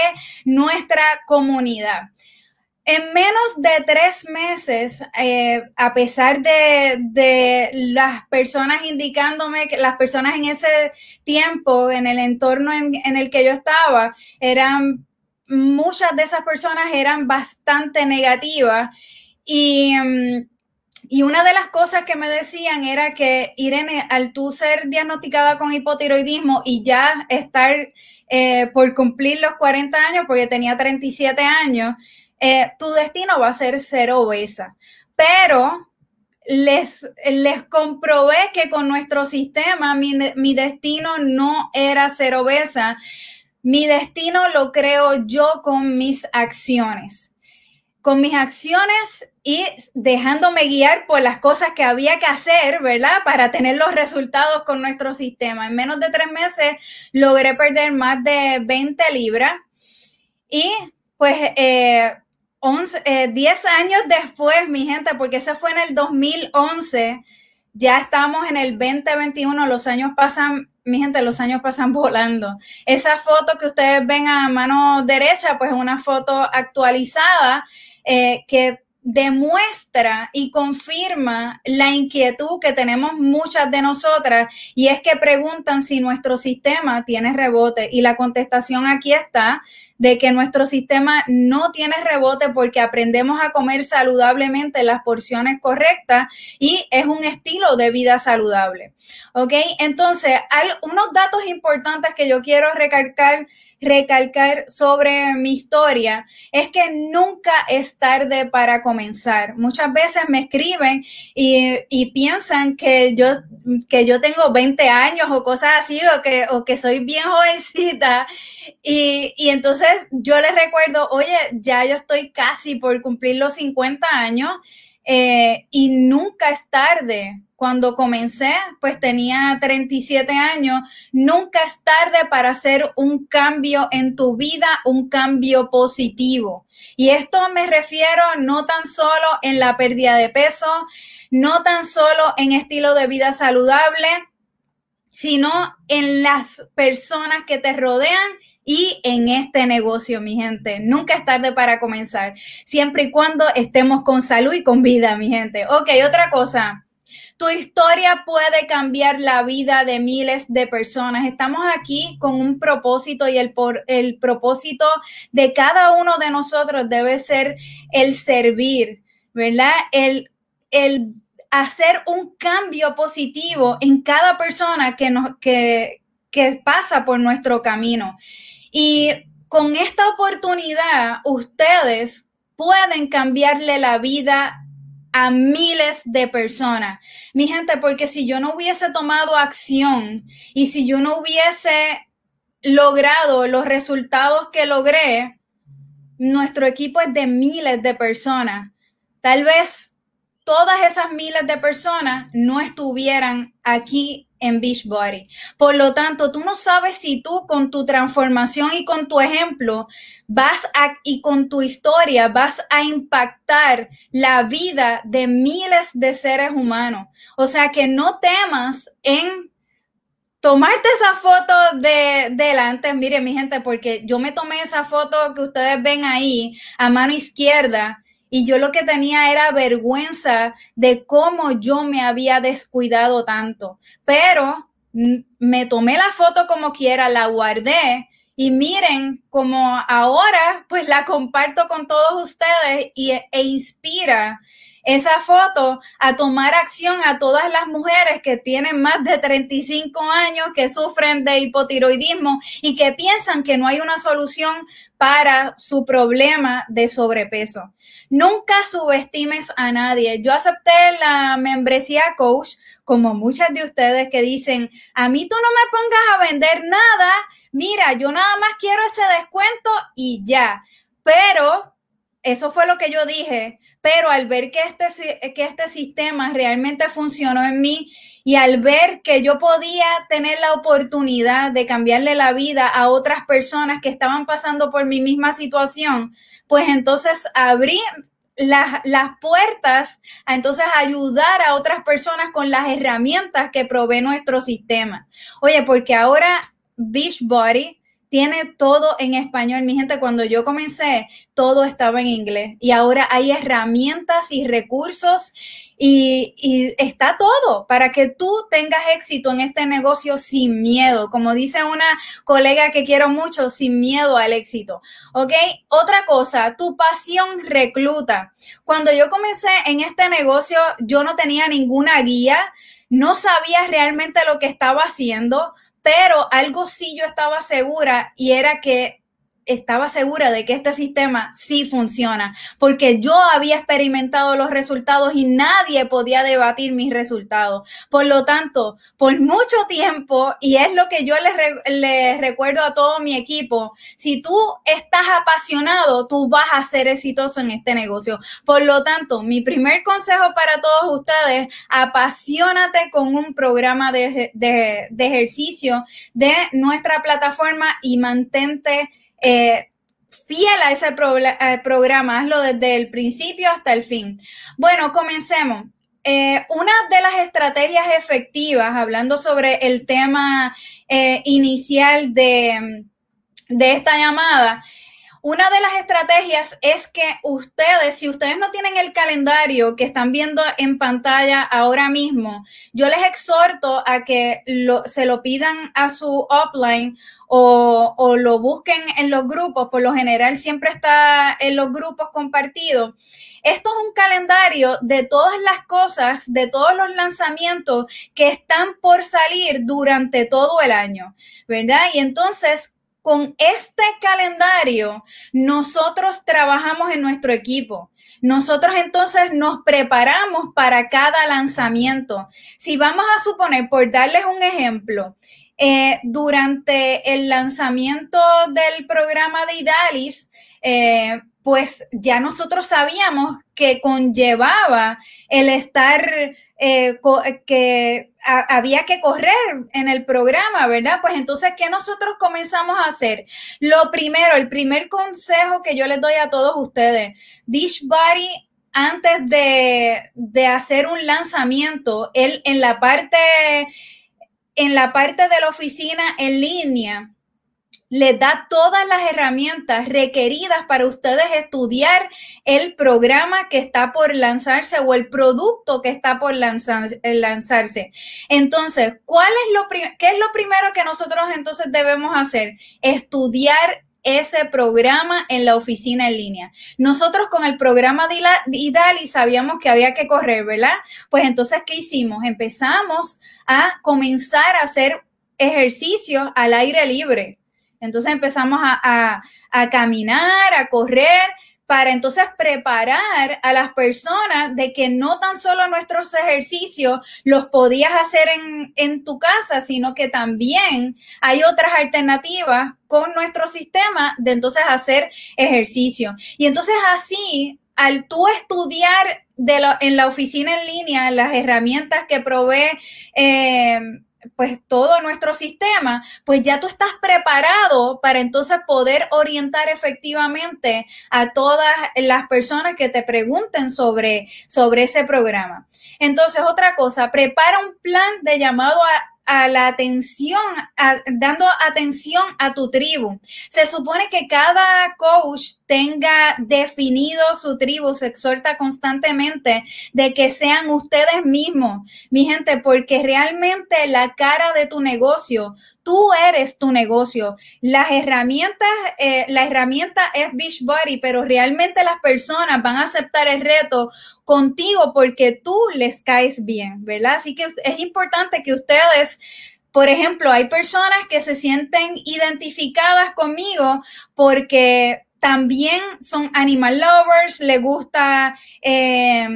nuestra comunidad. En menos de tres meses, eh, a pesar de, las personas indicándome que las personas en ese tiempo, en el entorno en, el que yo estaba, eran, muchas de esas personas eran bastante negativas y... Mm, Y una de las cosas que me decían era que, Irene, al tú ser diagnosticada con hipotiroidismo y ya estar eh, por cumplir los 40 años, porque tenía 37 años, eh, tu destino va a ser ser obesa. Pero les, les comprobé que con nuestro sistema mi, mi destino no era ser obesa. Mi destino lo creo yo con mis acciones con mis acciones y dejándome guiar por las cosas que había que hacer, ¿verdad? Para tener los resultados con nuestro sistema. En menos de tres meses logré perder más de 20 libras y pues eh, 10 eh, años después, mi gente, porque ese fue en el 2011, ya estamos en el 2021, los años pasan mi gente, los años pasan volando. Esa foto que ustedes ven a mano derecha, pues es una foto actualizada eh, que demuestra y confirma la inquietud que tenemos muchas de nosotras y es que preguntan si nuestro sistema tiene rebote y la contestación aquí está de que nuestro sistema no tiene rebote porque aprendemos a comer saludablemente las porciones correctas y es un estilo de vida saludable. ¿Ok? Entonces, hay unos datos importantes que yo quiero recalcar recalcar sobre mi historia es que nunca es tarde para comenzar. Muchas veces me escriben y, piensan que yo, que yo tengo 20 años o cosas así o que, o que soy bien jovencita. Y, y entonces yo les recuerdo, oye, ya yo estoy casi por cumplir los 50 años eh, y nunca es tarde. Cuando comencé, pues tenía 37 años, nunca es tarde para hacer un cambio en tu vida, un cambio positivo. Y esto me refiero no tan solo en la pérdida de peso, no tan solo en estilo de vida saludable, sino en las personas que te rodean y en este negocio, mi gente. Nunca es tarde para comenzar, siempre y cuando estemos con salud y con vida, mi gente. Ok, otra cosa. Tu historia puede cambiar la vida de miles de personas. Estamos aquí con un propósito y el, por, el propósito de cada uno de nosotros debe ser el servir, ¿verdad? El, el hacer un cambio positivo en cada persona que, nos, que, que pasa por nuestro camino. Y con esta oportunidad, ustedes pueden cambiarle la vida a miles de personas. Mi gente, porque si yo no hubiese tomado acción y si yo no hubiese logrado los resultados que logré, nuestro equipo es de miles de personas. Tal vez todas esas miles de personas no estuvieran aquí en Beachbody. Por lo tanto, tú no sabes si tú con tu transformación y con tu ejemplo vas a, y con tu historia vas a impactar la vida de miles de seres humanos. O sea que no temas en tomarte esa foto de delante. Mire, mi gente, porque yo me tomé esa foto que ustedes ven ahí a mano izquierda y yo lo que tenía era vergüenza de cómo yo me había descuidado tanto. Pero me tomé la foto como quiera, la guardé y miren como ahora pues la comparto con todos ustedes y, e inspira esa foto a tomar acción a todas las mujeres que tienen más de 35 años, que sufren de hipotiroidismo y que piensan que no hay una solución para su problema de sobrepeso. Nunca subestimes a nadie. Yo acepté la membresía coach, como muchas de ustedes que dicen, a mí tú no me pongas a vender nada, mira, yo nada más quiero ese descuento y ya. Pero eso fue lo que yo dije, pero al ver que este, que este sistema realmente funcionó en mí y al ver que yo podía tener la oportunidad de cambiarle la vida a otras personas que estaban pasando por mi misma situación, pues entonces abrí las, las, puertas a entonces ayudar a otras personas con las herramientas que provee nuestro sistema. Oye, porque ahora Beachbody tiene todo en español. Mi gente, cuando yo comencé, todo estaba en inglés y ahora hay herramientas y recursos y, está todo para que tú tengas éxito en este negocio sin miedo. Como dice una colega que quiero mucho, sin miedo al éxito. ¿Ok? Otra cosa, tu pasión recluta. Cuando yo comencé en este negocio, yo no tenía ninguna guía, no sabía realmente lo que estaba haciendo pero algo sí yo estaba segura y era que estaba segura de que este sistema sí funciona, porque yo había experimentado los resultados y nadie podía debatir mis resultados. Por lo tanto, por mucho tiempo, y es lo que yo les, recuerdo a todo mi equipo, si tú estás apasionado, tú vas a ser exitoso en este negocio. Por lo tanto, mi primer consejo para todos ustedes, apasionate con un programa de, de ejercicio de nuestra plataforma y mantente eh, fiel a ese eh, programa, hazlo desde el principio hasta el fin. Bueno, comencemos. Eh, una de las estrategias efectivas, hablando sobre el tema inicial de, de esta llamada, una de las estrategias es que ustedes, si ustedes no tienen el calendario que están viendo en pantalla ahora mismo, yo les exhorto a que se lo pidan a su upline o, o, lo busquen en los grupos. Por lo general siempre está en los grupos compartidos. Esto es un calendario de todas las cosas, de todos los lanzamientos que están por salir durante todo el año, ¿verdad? Y entonces, con este calendario, nosotros trabajamos en nuestro equipo. Nosotros entonces nos preparamos para cada lanzamiento. Si vamos a suponer, por darles un ejemplo, eh, durante el lanzamiento del programa de Idalis, eh, pues ya nosotros sabíamos que conllevaba el estar, eh, que había que correr en el programa, ¿verdad? Pues entonces, ¿qué nosotros comenzamos a hacer? Lo primero, el primer consejo que yo les doy a todos ustedes, Beachbody antes de, de hacer un lanzamiento, él en la parte, en la parte de la oficina en línea, les da todas las herramientas requeridas para ustedes estudiar el programa que está por lanzarse o el producto que está por lanzarse. Entonces, ¿cuál es lo ¿qué es lo primero que nosotros entonces debemos hacer? Estudiar ese programa en la oficina en línea. Nosotros con el programa de IDALI sabíamos que había que correr, ¿verdad? Pues entonces, ¿qué hicimos? Empezamos a comenzar a hacer ejercicios al aire libre entonces empezamos a, caminar, a correr, para entonces preparar a las personas de que no tan solo nuestros ejercicios los podías hacer en, en, tu casa, sino que también hay otras alternativas con nuestro sistema de entonces hacer ejercicio. Y entonces así, al tú estudiar de en la oficina en línea las herramientas que provee eh, pues todo nuestro sistema, pues ya tú estás preparado para entonces poder orientar efectivamente a todas las personas que te pregunten sobre, sobre ese programa. Entonces, otra cosa, prepara un plan de llamado a a la atención, dando atención a tu tribu. Se supone que cada coach tenga definido su tribu, se exhorta constantemente de que sean ustedes mismos, mi gente, porque realmente la cara de tu negocio, tú eres tu negocio. Las herramientas, eh, la herramienta es Beachbody, pero realmente las personas van a aceptar el reto contigo porque tú les caes bien, ¿verdad? Así que es importante que ustedes por ejemplo, hay personas que se sienten identificadas conmigo porque también son animal lovers, le gusta eh,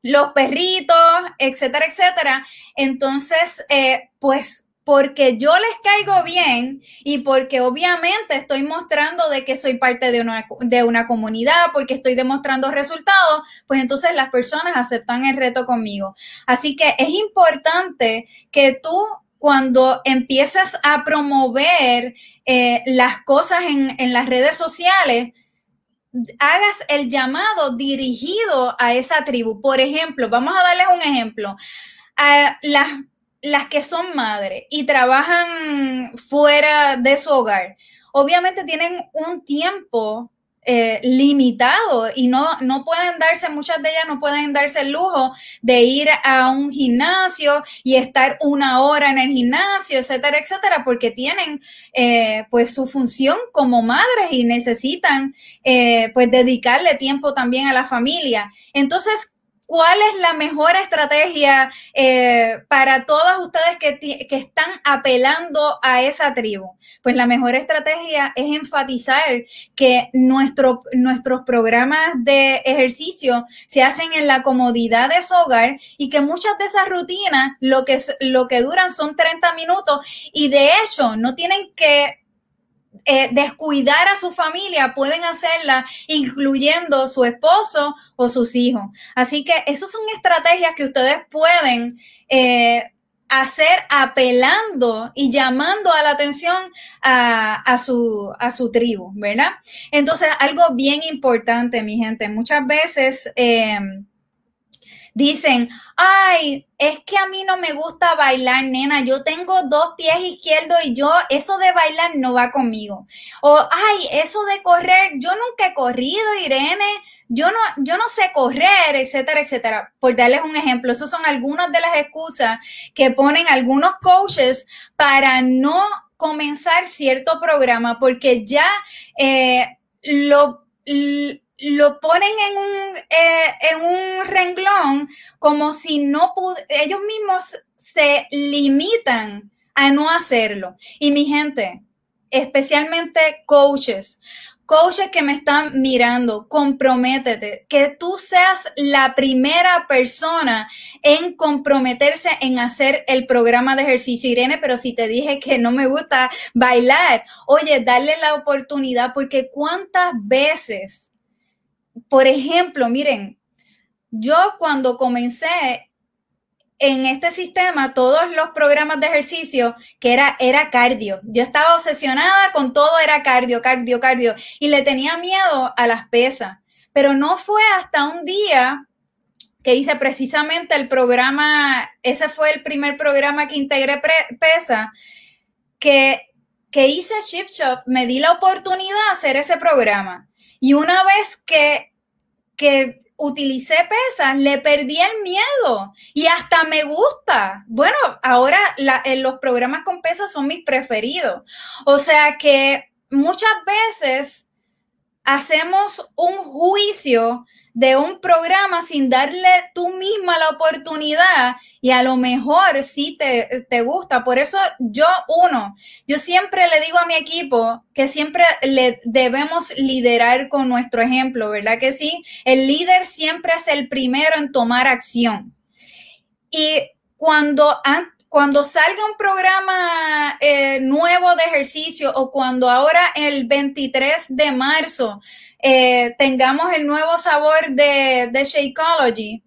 los perritos, etcétera, etcétera. Entonces, eh, pues porque yo les caigo bien y porque obviamente estoy mostrando de que soy parte de una, de una comunidad, porque estoy demostrando resultados, pues entonces las personas aceptan el reto conmigo. Así que es importante que tú cuando empiezas a promover eh, las cosas en, en las redes sociales, hagas el llamado dirigido a esa tribu. Por ejemplo, vamos a darles un ejemplo. A las las que son madres y trabajan fuera de su hogar, obviamente tienen un tiempo eh, limitado y no, no pueden darse, muchas de ellas no pueden darse el lujo de ir a un gimnasio y estar una hora en el gimnasio, etcétera, etcétera, porque tienen eh, pues su función como madres y necesitan eh, pues dedicarle tiempo también a la familia. Entonces, ¿Cuál es la mejor estrategia eh, para todas ustedes que, están apelando a esa tribu? Pues la mejor estrategia es enfatizar que nuestro, nuestros programas de ejercicio se hacen en la comodidad de su hogar y que muchas de esas rutinas lo que, lo que duran son 30 minutos y de hecho no tienen que eh, descuidar a su familia, pueden hacerla incluyendo su esposo o sus hijos. Así que esas son estrategias que ustedes pueden eh, hacer apelando y llamando a la atención a, su, a su tribu, ¿verdad? Entonces, algo bien importante, mi gente, muchas veces... Eh, dicen, ay, es que a mí no me gusta bailar, nena, yo tengo dos pies izquierdos y yo, eso de bailar no va conmigo. O, ay, eso de correr, yo nunca he corrido, Irene, yo no, yo no sé correr, etcétera, etcétera. Por darles un ejemplo, esas son algunas de las excusas que ponen algunos coaches para no comenzar cierto programa porque ya eh, lo lo ponen en un, eh, en un renglón como si no ellos mismos se limitan a no hacerlo. Y mi gente, especialmente coaches, coaches que me están mirando, comprométete, que tú seas la primera persona en comprometerse en hacer el programa de ejercicio. Irene, pero si te dije que no me gusta bailar, oye, darle la oportunidad porque cuántas veces por ejemplo, miren, yo cuando comencé en este sistema, todos los programas de ejercicio, que era, era cardio. Yo estaba obsesionada con todo, era cardio, cardio, cardio, y le tenía miedo a las pesas. Pero no fue hasta un día que hice precisamente el programa, ese fue el primer programa que integré pesa, que, que hice Chip Shop, me di la oportunidad de hacer ese programa. Y una vez que que utilicé pesas, le perdí el miedo y hasta me gusta. Bueno, ahora en los programas con pesas son mis preferidos. O sea que muchas veces hacemos un juicio de un programa sin darle tú misma la oportunidad y a lo mejor sí te, te, gusta. Por eso yo, uno, yo siempre le digo a mi equipo que siempre le debemos liderar con nuestro ejemplo, ¿verdad que sí? El líder siempre es el primero en tomar acción. Y cuando, cuando salga un programa eh, nuevo de ejercicio o cuando ahora el 23 de marzo eh, tengamos el nuevo sabor de, de Shakeology,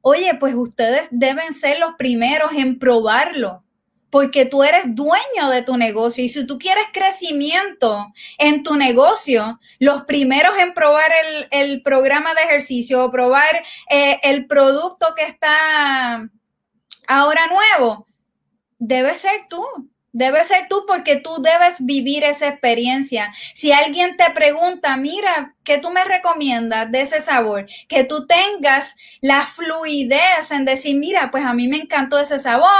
oye, pues ustedes deben ser los primeros en probarlo, porque tú eres dueño de tu negocio y si tú quieres crecimiento en tu negocio, los primeros en probar el, programa de ejercicio o probar eh, el producto que está ahora nuevo, debe ser tú. Debe ser tú porque tú debes vivir esa experiencia. Si alguien te pregunta, mira, ¿qué tú me recomiendas de ese sabor? Que tú tengas la fluidez en decir, mira, pues a mí me encantó ese sabor,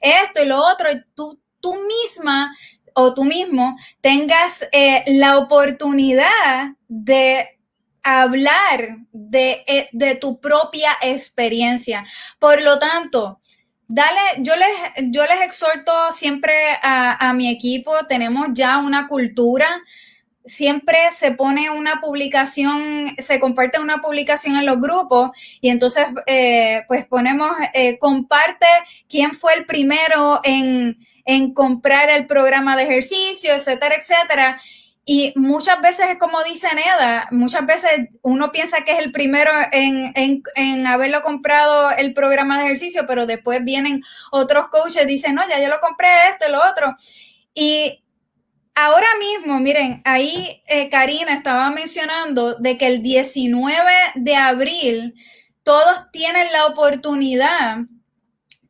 esto y lo otro, y tú, tú misma o tú mismo tengas eh, la oportunidad de hablar de, eh, de tu propia experiencia. Por lo tanto, Dale, yo les, yo les exhorto siempre a, mi equipo, tenemos ya una cultura, siempre se pone una publicación, se comparte una publicación en los grupos y entonces eh, pues ponemos, eh, comparte quién fue el primero en, en comprar el programa de ejercicio, etcétera, etcétera. Y muchas veces es como dice Neda, muchas veces uno piensa que es el primero en, haberlo comprado el programa de ejercicio, pero después vienen otros coaches dicen, no, ya yo lo compré esto lo otro. Y ahora mismo, miren, ahí eh, Karina estaba mencionando de que el 19 de abril todos tienen la oportunidad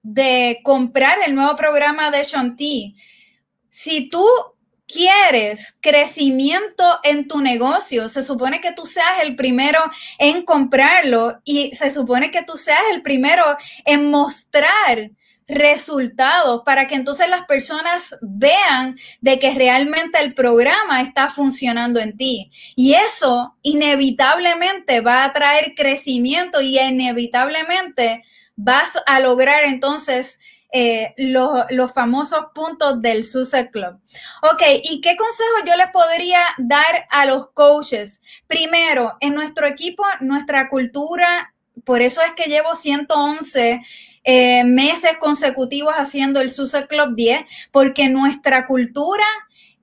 de comprar el nuevo programa de Shanti. Si tú quieres crecimiento en tu negocio, se supone que tú seas el primero en comprarlo y se supone que tú seas el primero en mostrar resultados para que entonces las personas vean de que realmente el programa está funcionando en ti. Y eso inevitablemente va a traer crecimiento y inevitablemente vas a lograr entonces eh, los, famosos puntos del Success Club. Ok, ¿y qué consejo yo les podría dar a los coaches? Primero, en nuestro equipo, nuestra cultura, por eso es que llevo 111 eh, meses consecutivos haciendo el Success Club 10, porque nuestra cultura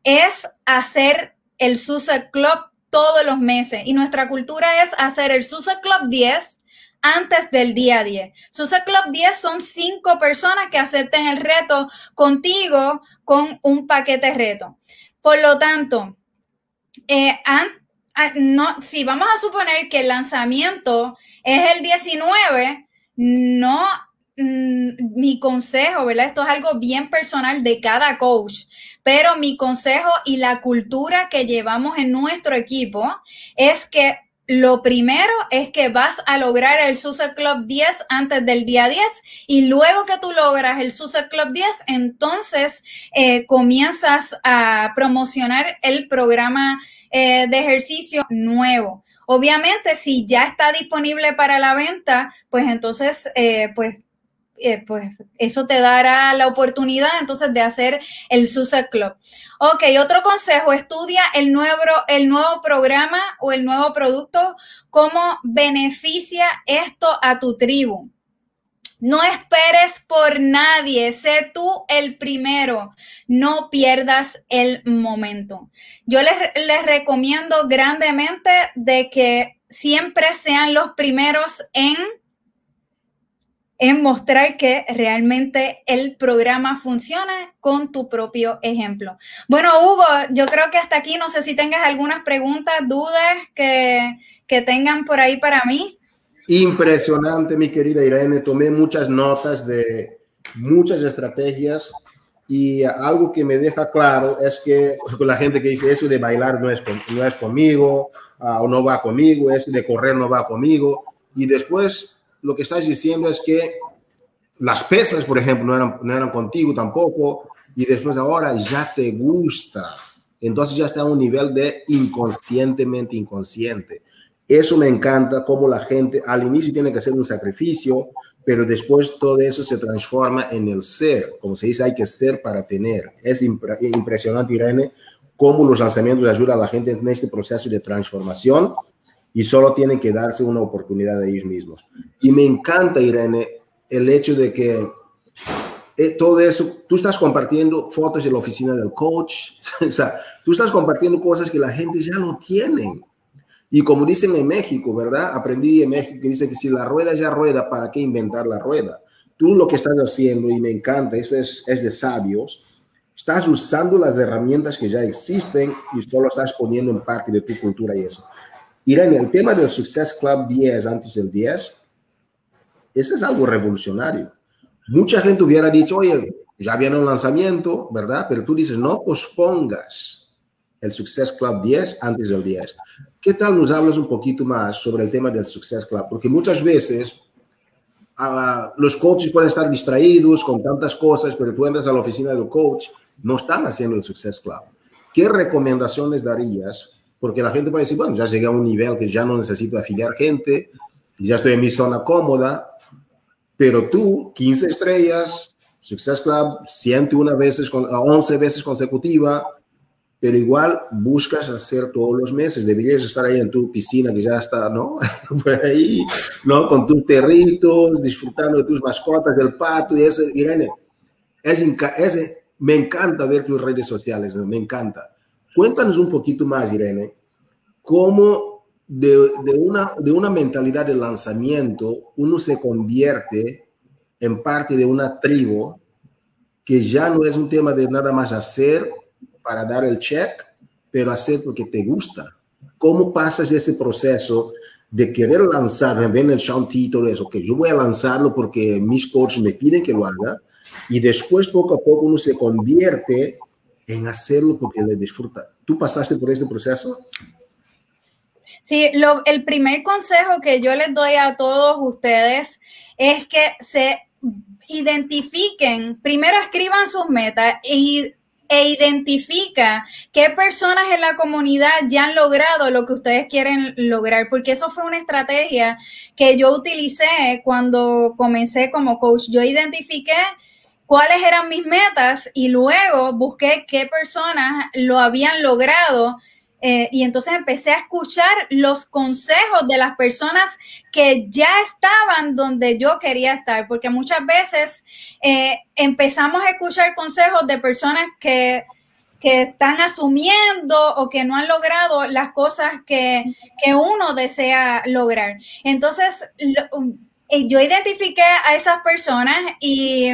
es hacer el Success Club todos los meses y nuestra cultura es hacer el Success Club 10 antes del día 10. Success Club 10 son cinco personas que acepten el reto contigo con un paquete reto. Por lo tanto, eh, no, si vamos a suponer que el lanzamiento es el 19, no mm, mi consejo, ¿verdad? Esto es algo bien personal de cada coach, pero mi consejo y la cultura que llevamos en nuestro equipo es que lo primero es que vas a lograr el SUSE Club 10 antes del día 10 y luego que tú logras el SUSE Club 10, entonces eh, comienzas a promocionar el programa eh, de ejercicio nuevo. Obviamente, si ya está disponible para la venta, pues entonces, eh, pues eh, pues eso te dará la oportunidad entonces de hacer el Success Club. Ok, otro consejo, estudia el nuevo, el nuevo programa o el nuevo producto, cómo beneficia esto a tu tribu. No esperes por nadie, sé tú el primero, no pierdas el momento. Yo les, les recomiendo grandemente de que siempre sean los primeros en en mostrar que realmente el programa funciona con tu propio ejemplo. Bueno, Hugo, yo creo que hasta aquí, no sé si tengas algunas preguntas, dudas que, que tengan por ahí para mí. Impresionante, mi querida Irene. Tomé muchas notas de muchas estrategias y algo que me deja claro es que con la gente que dice eso de bailar no es, no es conmigo ah, o no va conmigo, eso de correr no va conmigo. Y después lo que estás diciendo es que las pesas, por ejemplo, no eran, no eran contigo tampoco, y después ahora ya te gusta. Entonces ya está a un nivel de inconscientemente inconsciente. Eso me encanta, como la gente al inicio tiene que hacer un sacrificio, pero después todo eso se transforma en el ser. Como se dice, hay que ser para tener. Es impresionante, Irene, cómo los lanzamientos ayudan a la gente en este proceso de transformación y solo tienen que darse una oportunidad de ellos mismos. Y me encanta, Irene, el hecho de que eh, todo eso, tú estás compartiendo fotos de la oficina del coach, o sea, tú estás compartiendo cosas que la gente ya lo tiene. Y como dicen en México, ¿verdad? Aprendí en México que dice que si la rueda ya rueda, ¿para qué inventar la rueda? Tú lo que estás haciendo, y me encanta, eso es, es de sabios, estás usando las herramientas que ya existen y solo estás poniendo en parte de tu cultura y eso. Irene, el tema del Success Club 10 antes del 10, eso es algo revolucionario. Mucha gente hubiera dicho, oye, ya viene un lanzamiento, ¿verdad? Pero tú dices, no pospongas el Success Club 10 antes del 10. ¿Qué tal nos hablas un poquito más sobre el tema del Success Club? Porque muchas veces uh, los coaches pueden estar distraídos con tantas cosas, pero tú entras a la oficina del coach, no están haciendo el Success Club. ¿Qué recomendaciones darías porque la gente puede decir, bueno, ya llegué a un nivel que ya no necesito afiliar gente, ya estoy en mi zona cómoda, pero tú, 15 estrellas, Success Club, 101 veces, 11 veces consecutiva, pero igual buscas hacer todos los meses, deberías estar ahí en tu piscina que ya está, ¿no? Ahí, ¿no? Con tus perritos, disfrutando de tus mascotas, del pato y ese, Irene, es, es, me encanta ver tus redes sociales, me encanta Cuéntanos un poquito más, Irene, cómo de, una, de una mentalidad de lanzamiento uno se convierte en parte de una tribu que ya no es un tema de nada más hacer para dar el check, pero hacer porque te gusta. ¿Cómo pasas ese proceso de querer lanzar, ven el Sean Tito, eso, que yo voy a lanzarlo porque mis coaches me piden que lo haga, y después poco a poco uno se convierte en hacerlo porque le disfruta. ¿Tú pasaste por este proceso? Sí, lo, el primer consejo que yo les doy a todos ustedes es que se identifiquen, primero escriban sus metas y e identifica qué personas en la comunidad ya han logrado lo que ustedes quieren lograr, porque eso fue una estrategia que yo utilicé cuando comencé como coach. Yo identifiqué cuáles eran mis metas y luego busqué qué personas lo habían logrado eh, y entonces empecé a escuchar los consejos de las personas que ya estaban donde yo quería estar, porque muchas veces eh, empezamos a escuchar consejos de personas que, están asumiendo o que no han logrado las cosas que, que uno desea lograr. Entonces, eh, yo identifiqué a esas personas y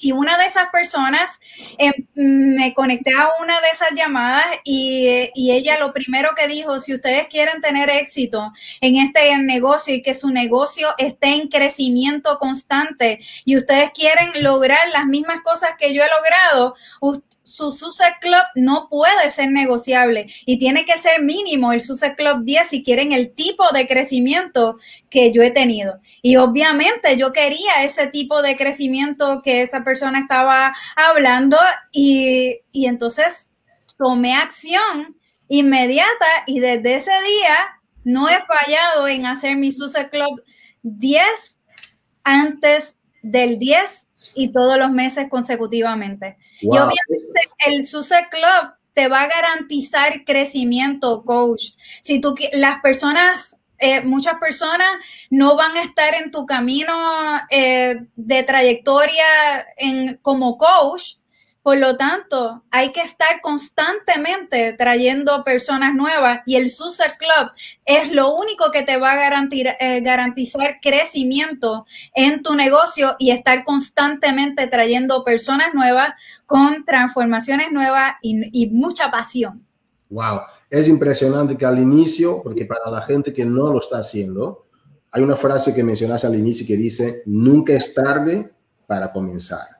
y una de esas personas, em, me conecté a una de esas llamadas y, y, ella lo primero que dijo, si ustedes quieren tener éxito en este negocio y que su negocio esté en crecimiento constante y ustedes quieren lograr las mismas cosas que yo he logrado, su SUSE Club no puede ser negociable y tiene que ser mínimo el SUSE Club 10 si quieren el tipo de crecimiento que yo he tenido. Y obviamente yo quería ese tipo de crecimiento que esa persona estaba hablando y, y entonces tomé acción inmediata y desde ese día no he fallado en hacer mi SUSE Club 10 antes del 10 y todos los meses consecutivamente. Y obviamente el SUSE Club te va a garantizar crecimiento, coach. Si tú, las personas, eh, muchas personas no van a estar en tu camino eh, de trayectoria en, como coach por lo tanto, hay que estar constantemente trayendo personas nuevas y el SUSE Club es lo único que te va a eh, garantizar crecimiento en tu negocio y estar constantemente trayendo personas nuevas con transformaciones nuevas y, y mucha pasión. Wow, es impresionante que al inicio, porque para la gente que no lo está haciendo, hay una frase que mencionaste al inicio que dice, nunca es tarde para comenzar.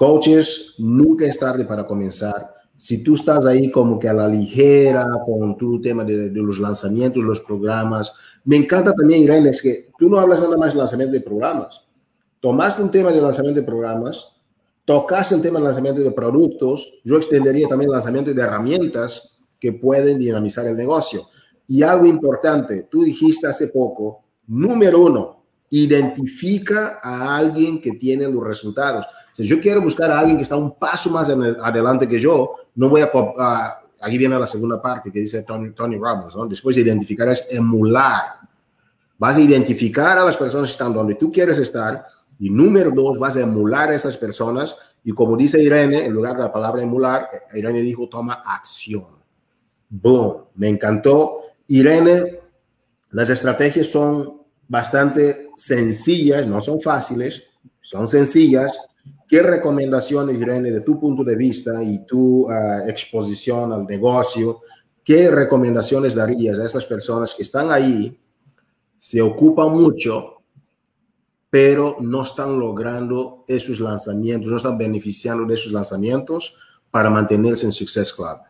Coaches, nunca es tarde para comenzar. Si tú estás ahí como que a la ligera con tu tema de, los lanzamientos, los programas, me encanta también, Irene, es que tú no hablas nada más de lanzamiento de programas. Tomaste un tema de lanzamiento de programas, tocaste el tema de lanzamiento de productos, yo extendería también el lanzamiento de herramientas que pueden dinamizar el negocio. Y algo importante, tú dijiste hace poco, número uno, identifica a alguien que tiene los resultados. Si yo quiero buscar a alguien que está un paso más adelante que yo, no voy a... aquí viene la segunda parte que dice Tony, Tony Robbins, ¿no? Después de identificar es emular. Vas a identificar a las personas que están donde tú quieres estar y número dos, vas a emular a esas personas y como dice Irene, en lugar de la palabra emular, Irene dijo toma acción. Boom, me encantó. Irene, las estrategias son bastante sencillas, no son fáciles, son sencillas, ¿Qué recomendaciones, Irene, de tu punto de vista y tu ah, exposición al negocio, qué recomendaciones darías a estas personas que están ahí, se ocupan mucho, pero no están logrando esos lanzamientos, no están beneficiando de esos lanzamientos para mantenerse en Success Club?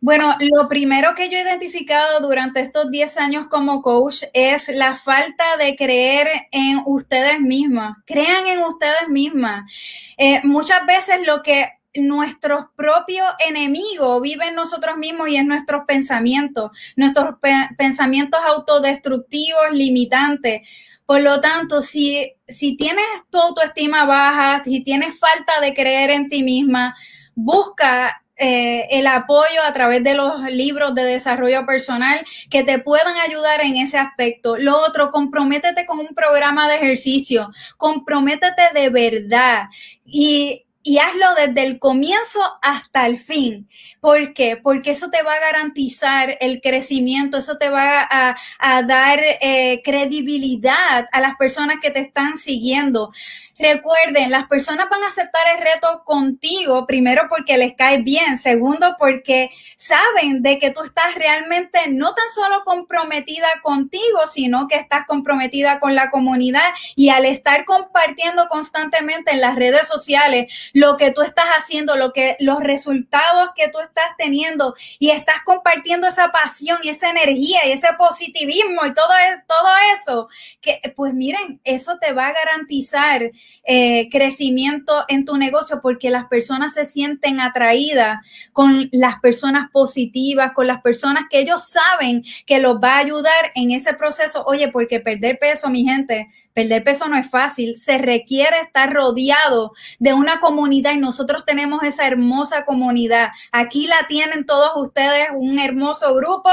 Bueno, lo primero que yo he identificado durante estos 10 años como coach es la falta de creer en ustedes mismas. Crean en ustedes mismas. Eh, muchas veces lo que nuestros propios enemigos viven nosotros mismos y en nuestros pensamientos, nuestros pensamientos autodestructivos, limitantes. Por lo tanto, si, si tienes tu autoestima baja, si tienes falta de creer en ti misma, busca eh, el apoyo a través de los libros de desarrollo personal que te puedan ayudar en ese aspecto. Lo otro, comprométete con un programa de ejercicio, comprométete de verdad y y hazlo desde el comienzo hasta el fin. ¿Por qué? Porque eso te va a garantizar el crecimiento, eso te va a, dar eh, credibilidad a las personas que te están siguiendo. Recuerden, las personas van a aceptar el reto contigo, primero porque les cae bien, segundo porque saben de que tú estás realmente no tan solo comprometida contigo, sino que estás comprometida con la comunidad y al estar compartiendo constantemente en las redes sociales lo que tú estás haciendo, lo que los resultados que tú estás teniendo y estás compartiendo esa pasión y esa energía y ese positivismo y todo, e, todo eso, que pues miren, eso te va a garantizar eh, crecimiento en tu negocio porque las personas se sienten atraídas con las personas positivas, con las personas que ellos saben que los va a ayudar en ese proceso. Oye, porque perder peso, mi gente, perder peso no es fácil. Se requiere estar rodeado de una comunidad y nosotros tenemos esa hermosa comunidad. Aquí la tienen todos ustedes, un hermoso grupo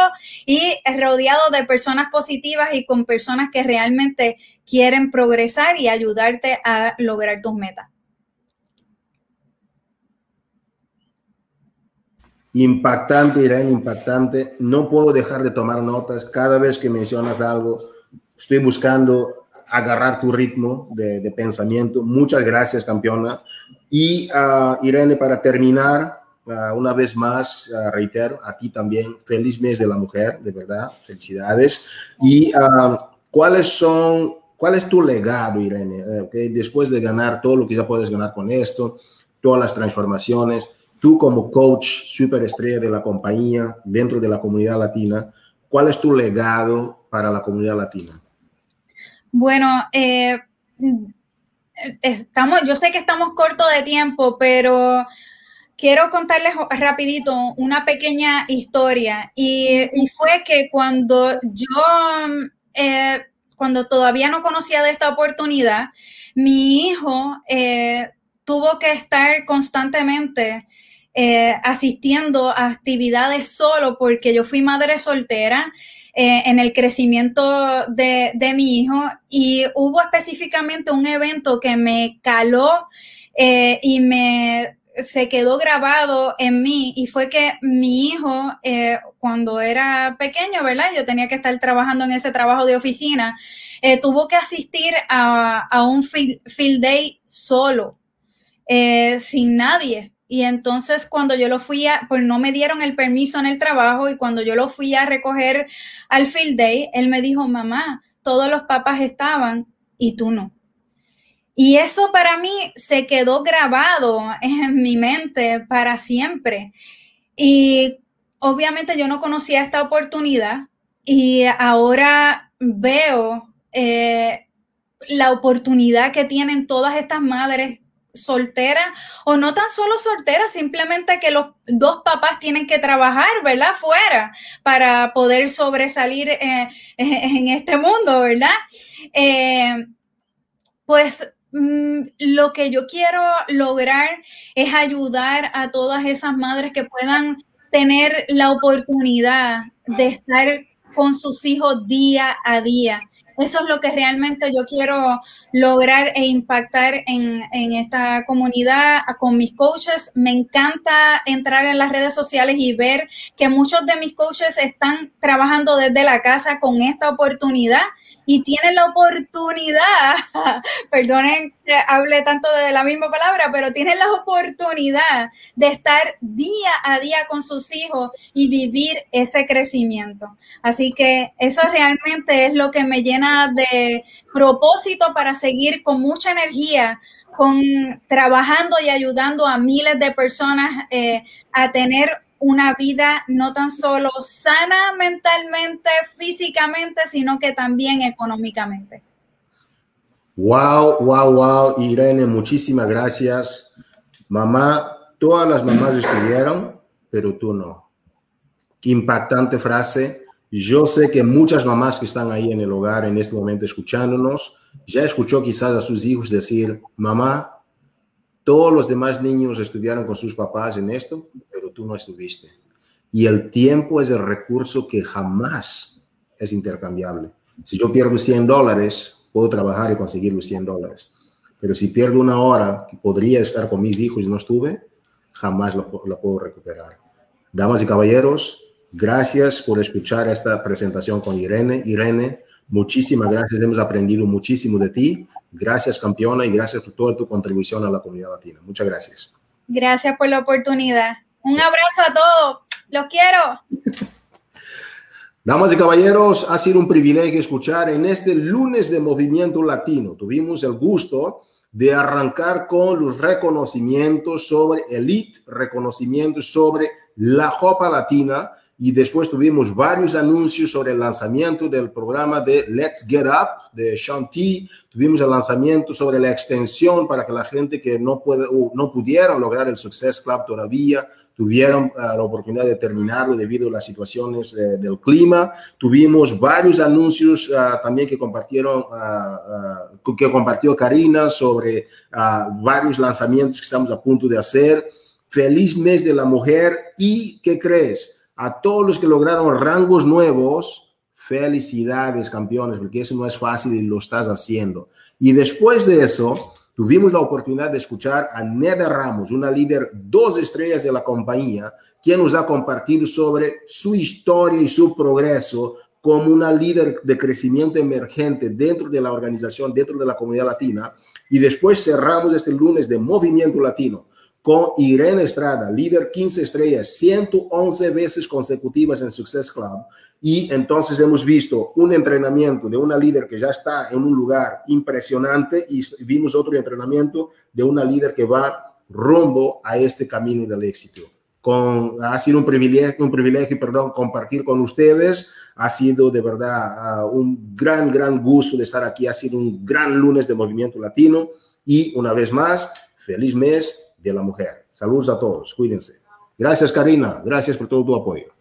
y rodeado de personas positivas y con personas que realmente quieren progresar y ayudarte a lograr tus metas. Impactante, Irene, impactante. No puedo dejar de tomar notas. Cada vez que mencionas algo, estoy buscando agarrar tu ritmo de, pensamiento. Muchas gracias, campeona. Y uh, Irene, para terminar, uh, una vez más, uh, reitero, a ti también, feliz mes de la mujer, de verdad, felicidades. Y cuáles son ¿Cuál es tu legado, Irene? Eh, Después de ganar todo lo que ya puedes ganar con esto, todas las transformaciones, tú como coach superestrella de la compañía dentro de la comunidad latina, ¿cuál es tu legado para la comunidad latina? Bueno, eh, estamos, yo sé que estamos cortos de tiempo, pero quiero contarles rapidito una pequeña historia. Y, fue que cuando yo eh, cuando todavía no conocía de esta oportunidad, mi hijo eh, tuvo que estar constantemente eh, asistiendo a actividades solo porque yo fui madre soltera eh, en el crecimiento de, de, mi hijo y hubo específicamente un evento que me caló y me se quedó grabado en mí y fue que mi hijo, eh, cuando era pequeño, ¿verdad? Yo tenía que estar trabajando en ese trabajo de oficina, eh, tuvo que asistir a, un field, day solo, eh, sin nadie. Y entonces cuando yo lo fui a, pues no me dieron el permiso en el trabajo y cuando yo lo fui a recoger al field day, él me dijo, mamá, todos los papás estaban y tú no. Y eso para mí se quedó grabado en mi mente para siempre. Y obviamente yo no conocía esta oportunidad y ahora veo eh, la oportunidad que tienen todas estas madres solteras o no tan solo solteras, simplemente que los dos papás tienen que trabajar, ¿verdad? Fuera para poder sobresalir eh, en este mundo, ¿verdad? Eh, pues Mm, lo que yo quiero lograr es ayudar a todas esas madres que puedan tener la oportunidad de estar con sus hijos día a día. Eso es lo que realmente yo quiero lograr e impactar en, en, esta comunidad con mis coaches. Me encanta entrar en las redes sociales y ver que muchos de mis coaches están trabajando desde la casa con esta oportunidad y tienen la oportunidad, perdonen que hable tanto de la misma palabra, pero tienen la oportunidad de estar día a día con sus hijos y vivir ese crecimiento. Así que eso realmente es lo que me llena de propósito para seguir con mucha energía con trabajando y ayudando a miles de personas eh, a tener una vida no tan solo sana mentalmente, físicamente, sino que también económicamente. Wow, wow, wow, Irene, muchísimas gracias. Mamá, todas las mamás estudiaron, pero tú no. Qué impactante frase. Yo sé que muchas mamás que están ahí en el hogar en este momento escuchándonos, ya escuchó quizás a sus hijos decir, mamá, todos los demás niños estudiaron con sus papás en esto, tú no estuviste. Y el tiempo es el recurso que jamás es intercambiable. Si yo pierdo 100 dólares, puedo trabajar y conseguir los 100 dólares. Pero si pierdo una hora que podría estar con mis hijos y no estuve, jamás lo puedo recuperar. Damas y caballeros, gracias por escuchar esta presentación con Irene. Irene, muchísimas gracias. Hemos aprendido muchísimo de ti Gracias, campeona, y gracias por toda tu contribución a la comunidad latina. Muchas gracias. Gracias por la oportunidad. Un abrazo a todos. Los quiero. Damas y caballeros, ha sido un privilegio escuchar en este lunes de Movimiento Latino. Tuvimos el gusto de arrancar con los reconocimientos sobre Elite, reconocimientos sobre la Copa Latina y después tuvimos varios anuncios sobre el lanzamiento del programa de Let's Get Up de Shanti. Tuvimos el lanzamiento sobre la extensión para que la gente que no, puede, no pudiera lograr el Success Club todavía tuvieron uh, la oportunidad de terminarlo debido a las situaciones uh, del clima. Tuvimos varios anuncios uh, también que compartieron, que compartió Karina sobre varios lanzamientos que estamos a punto de hacer. Feliz mes de la mujer y, ¿qué crees? A todos los que lograron rangos nuevos, felicidades campeones, porque eso no es fácil y lo estás haciendo. Y después de eso, tuvimos la oportunidad de escuchar a Neda Ramos, una líder dos estrellas de la compañía, quien nos ha compartido sobre su historia y su progreso como una líder de crecimiento emergente dentro de la organización, dentro de la comunidad latina. Y después cerramos este lunes de Movimiento Latino con Irene Estrada, líder 15 estrellas, 111 veces consecutivas en Success Club, y entonces hemos visto un entrenamiento de una líder que ya está en un lugar impresionante y vimos otro entrenamiento de una líder que va rumbo a este camino del éxito. Con, ha sido un privilegio, un privilegio, perdón, compartir con ustedes. Ha sido de verdad uh, un gran, gran gusto de estar aquí. Ha sido un gran lunes de Movimiento Latino. Y una vez más, feliz mes de la mujer. Saludos a todos. Cuídense. Gracias, Karina. Gracias por todo tu apoyo.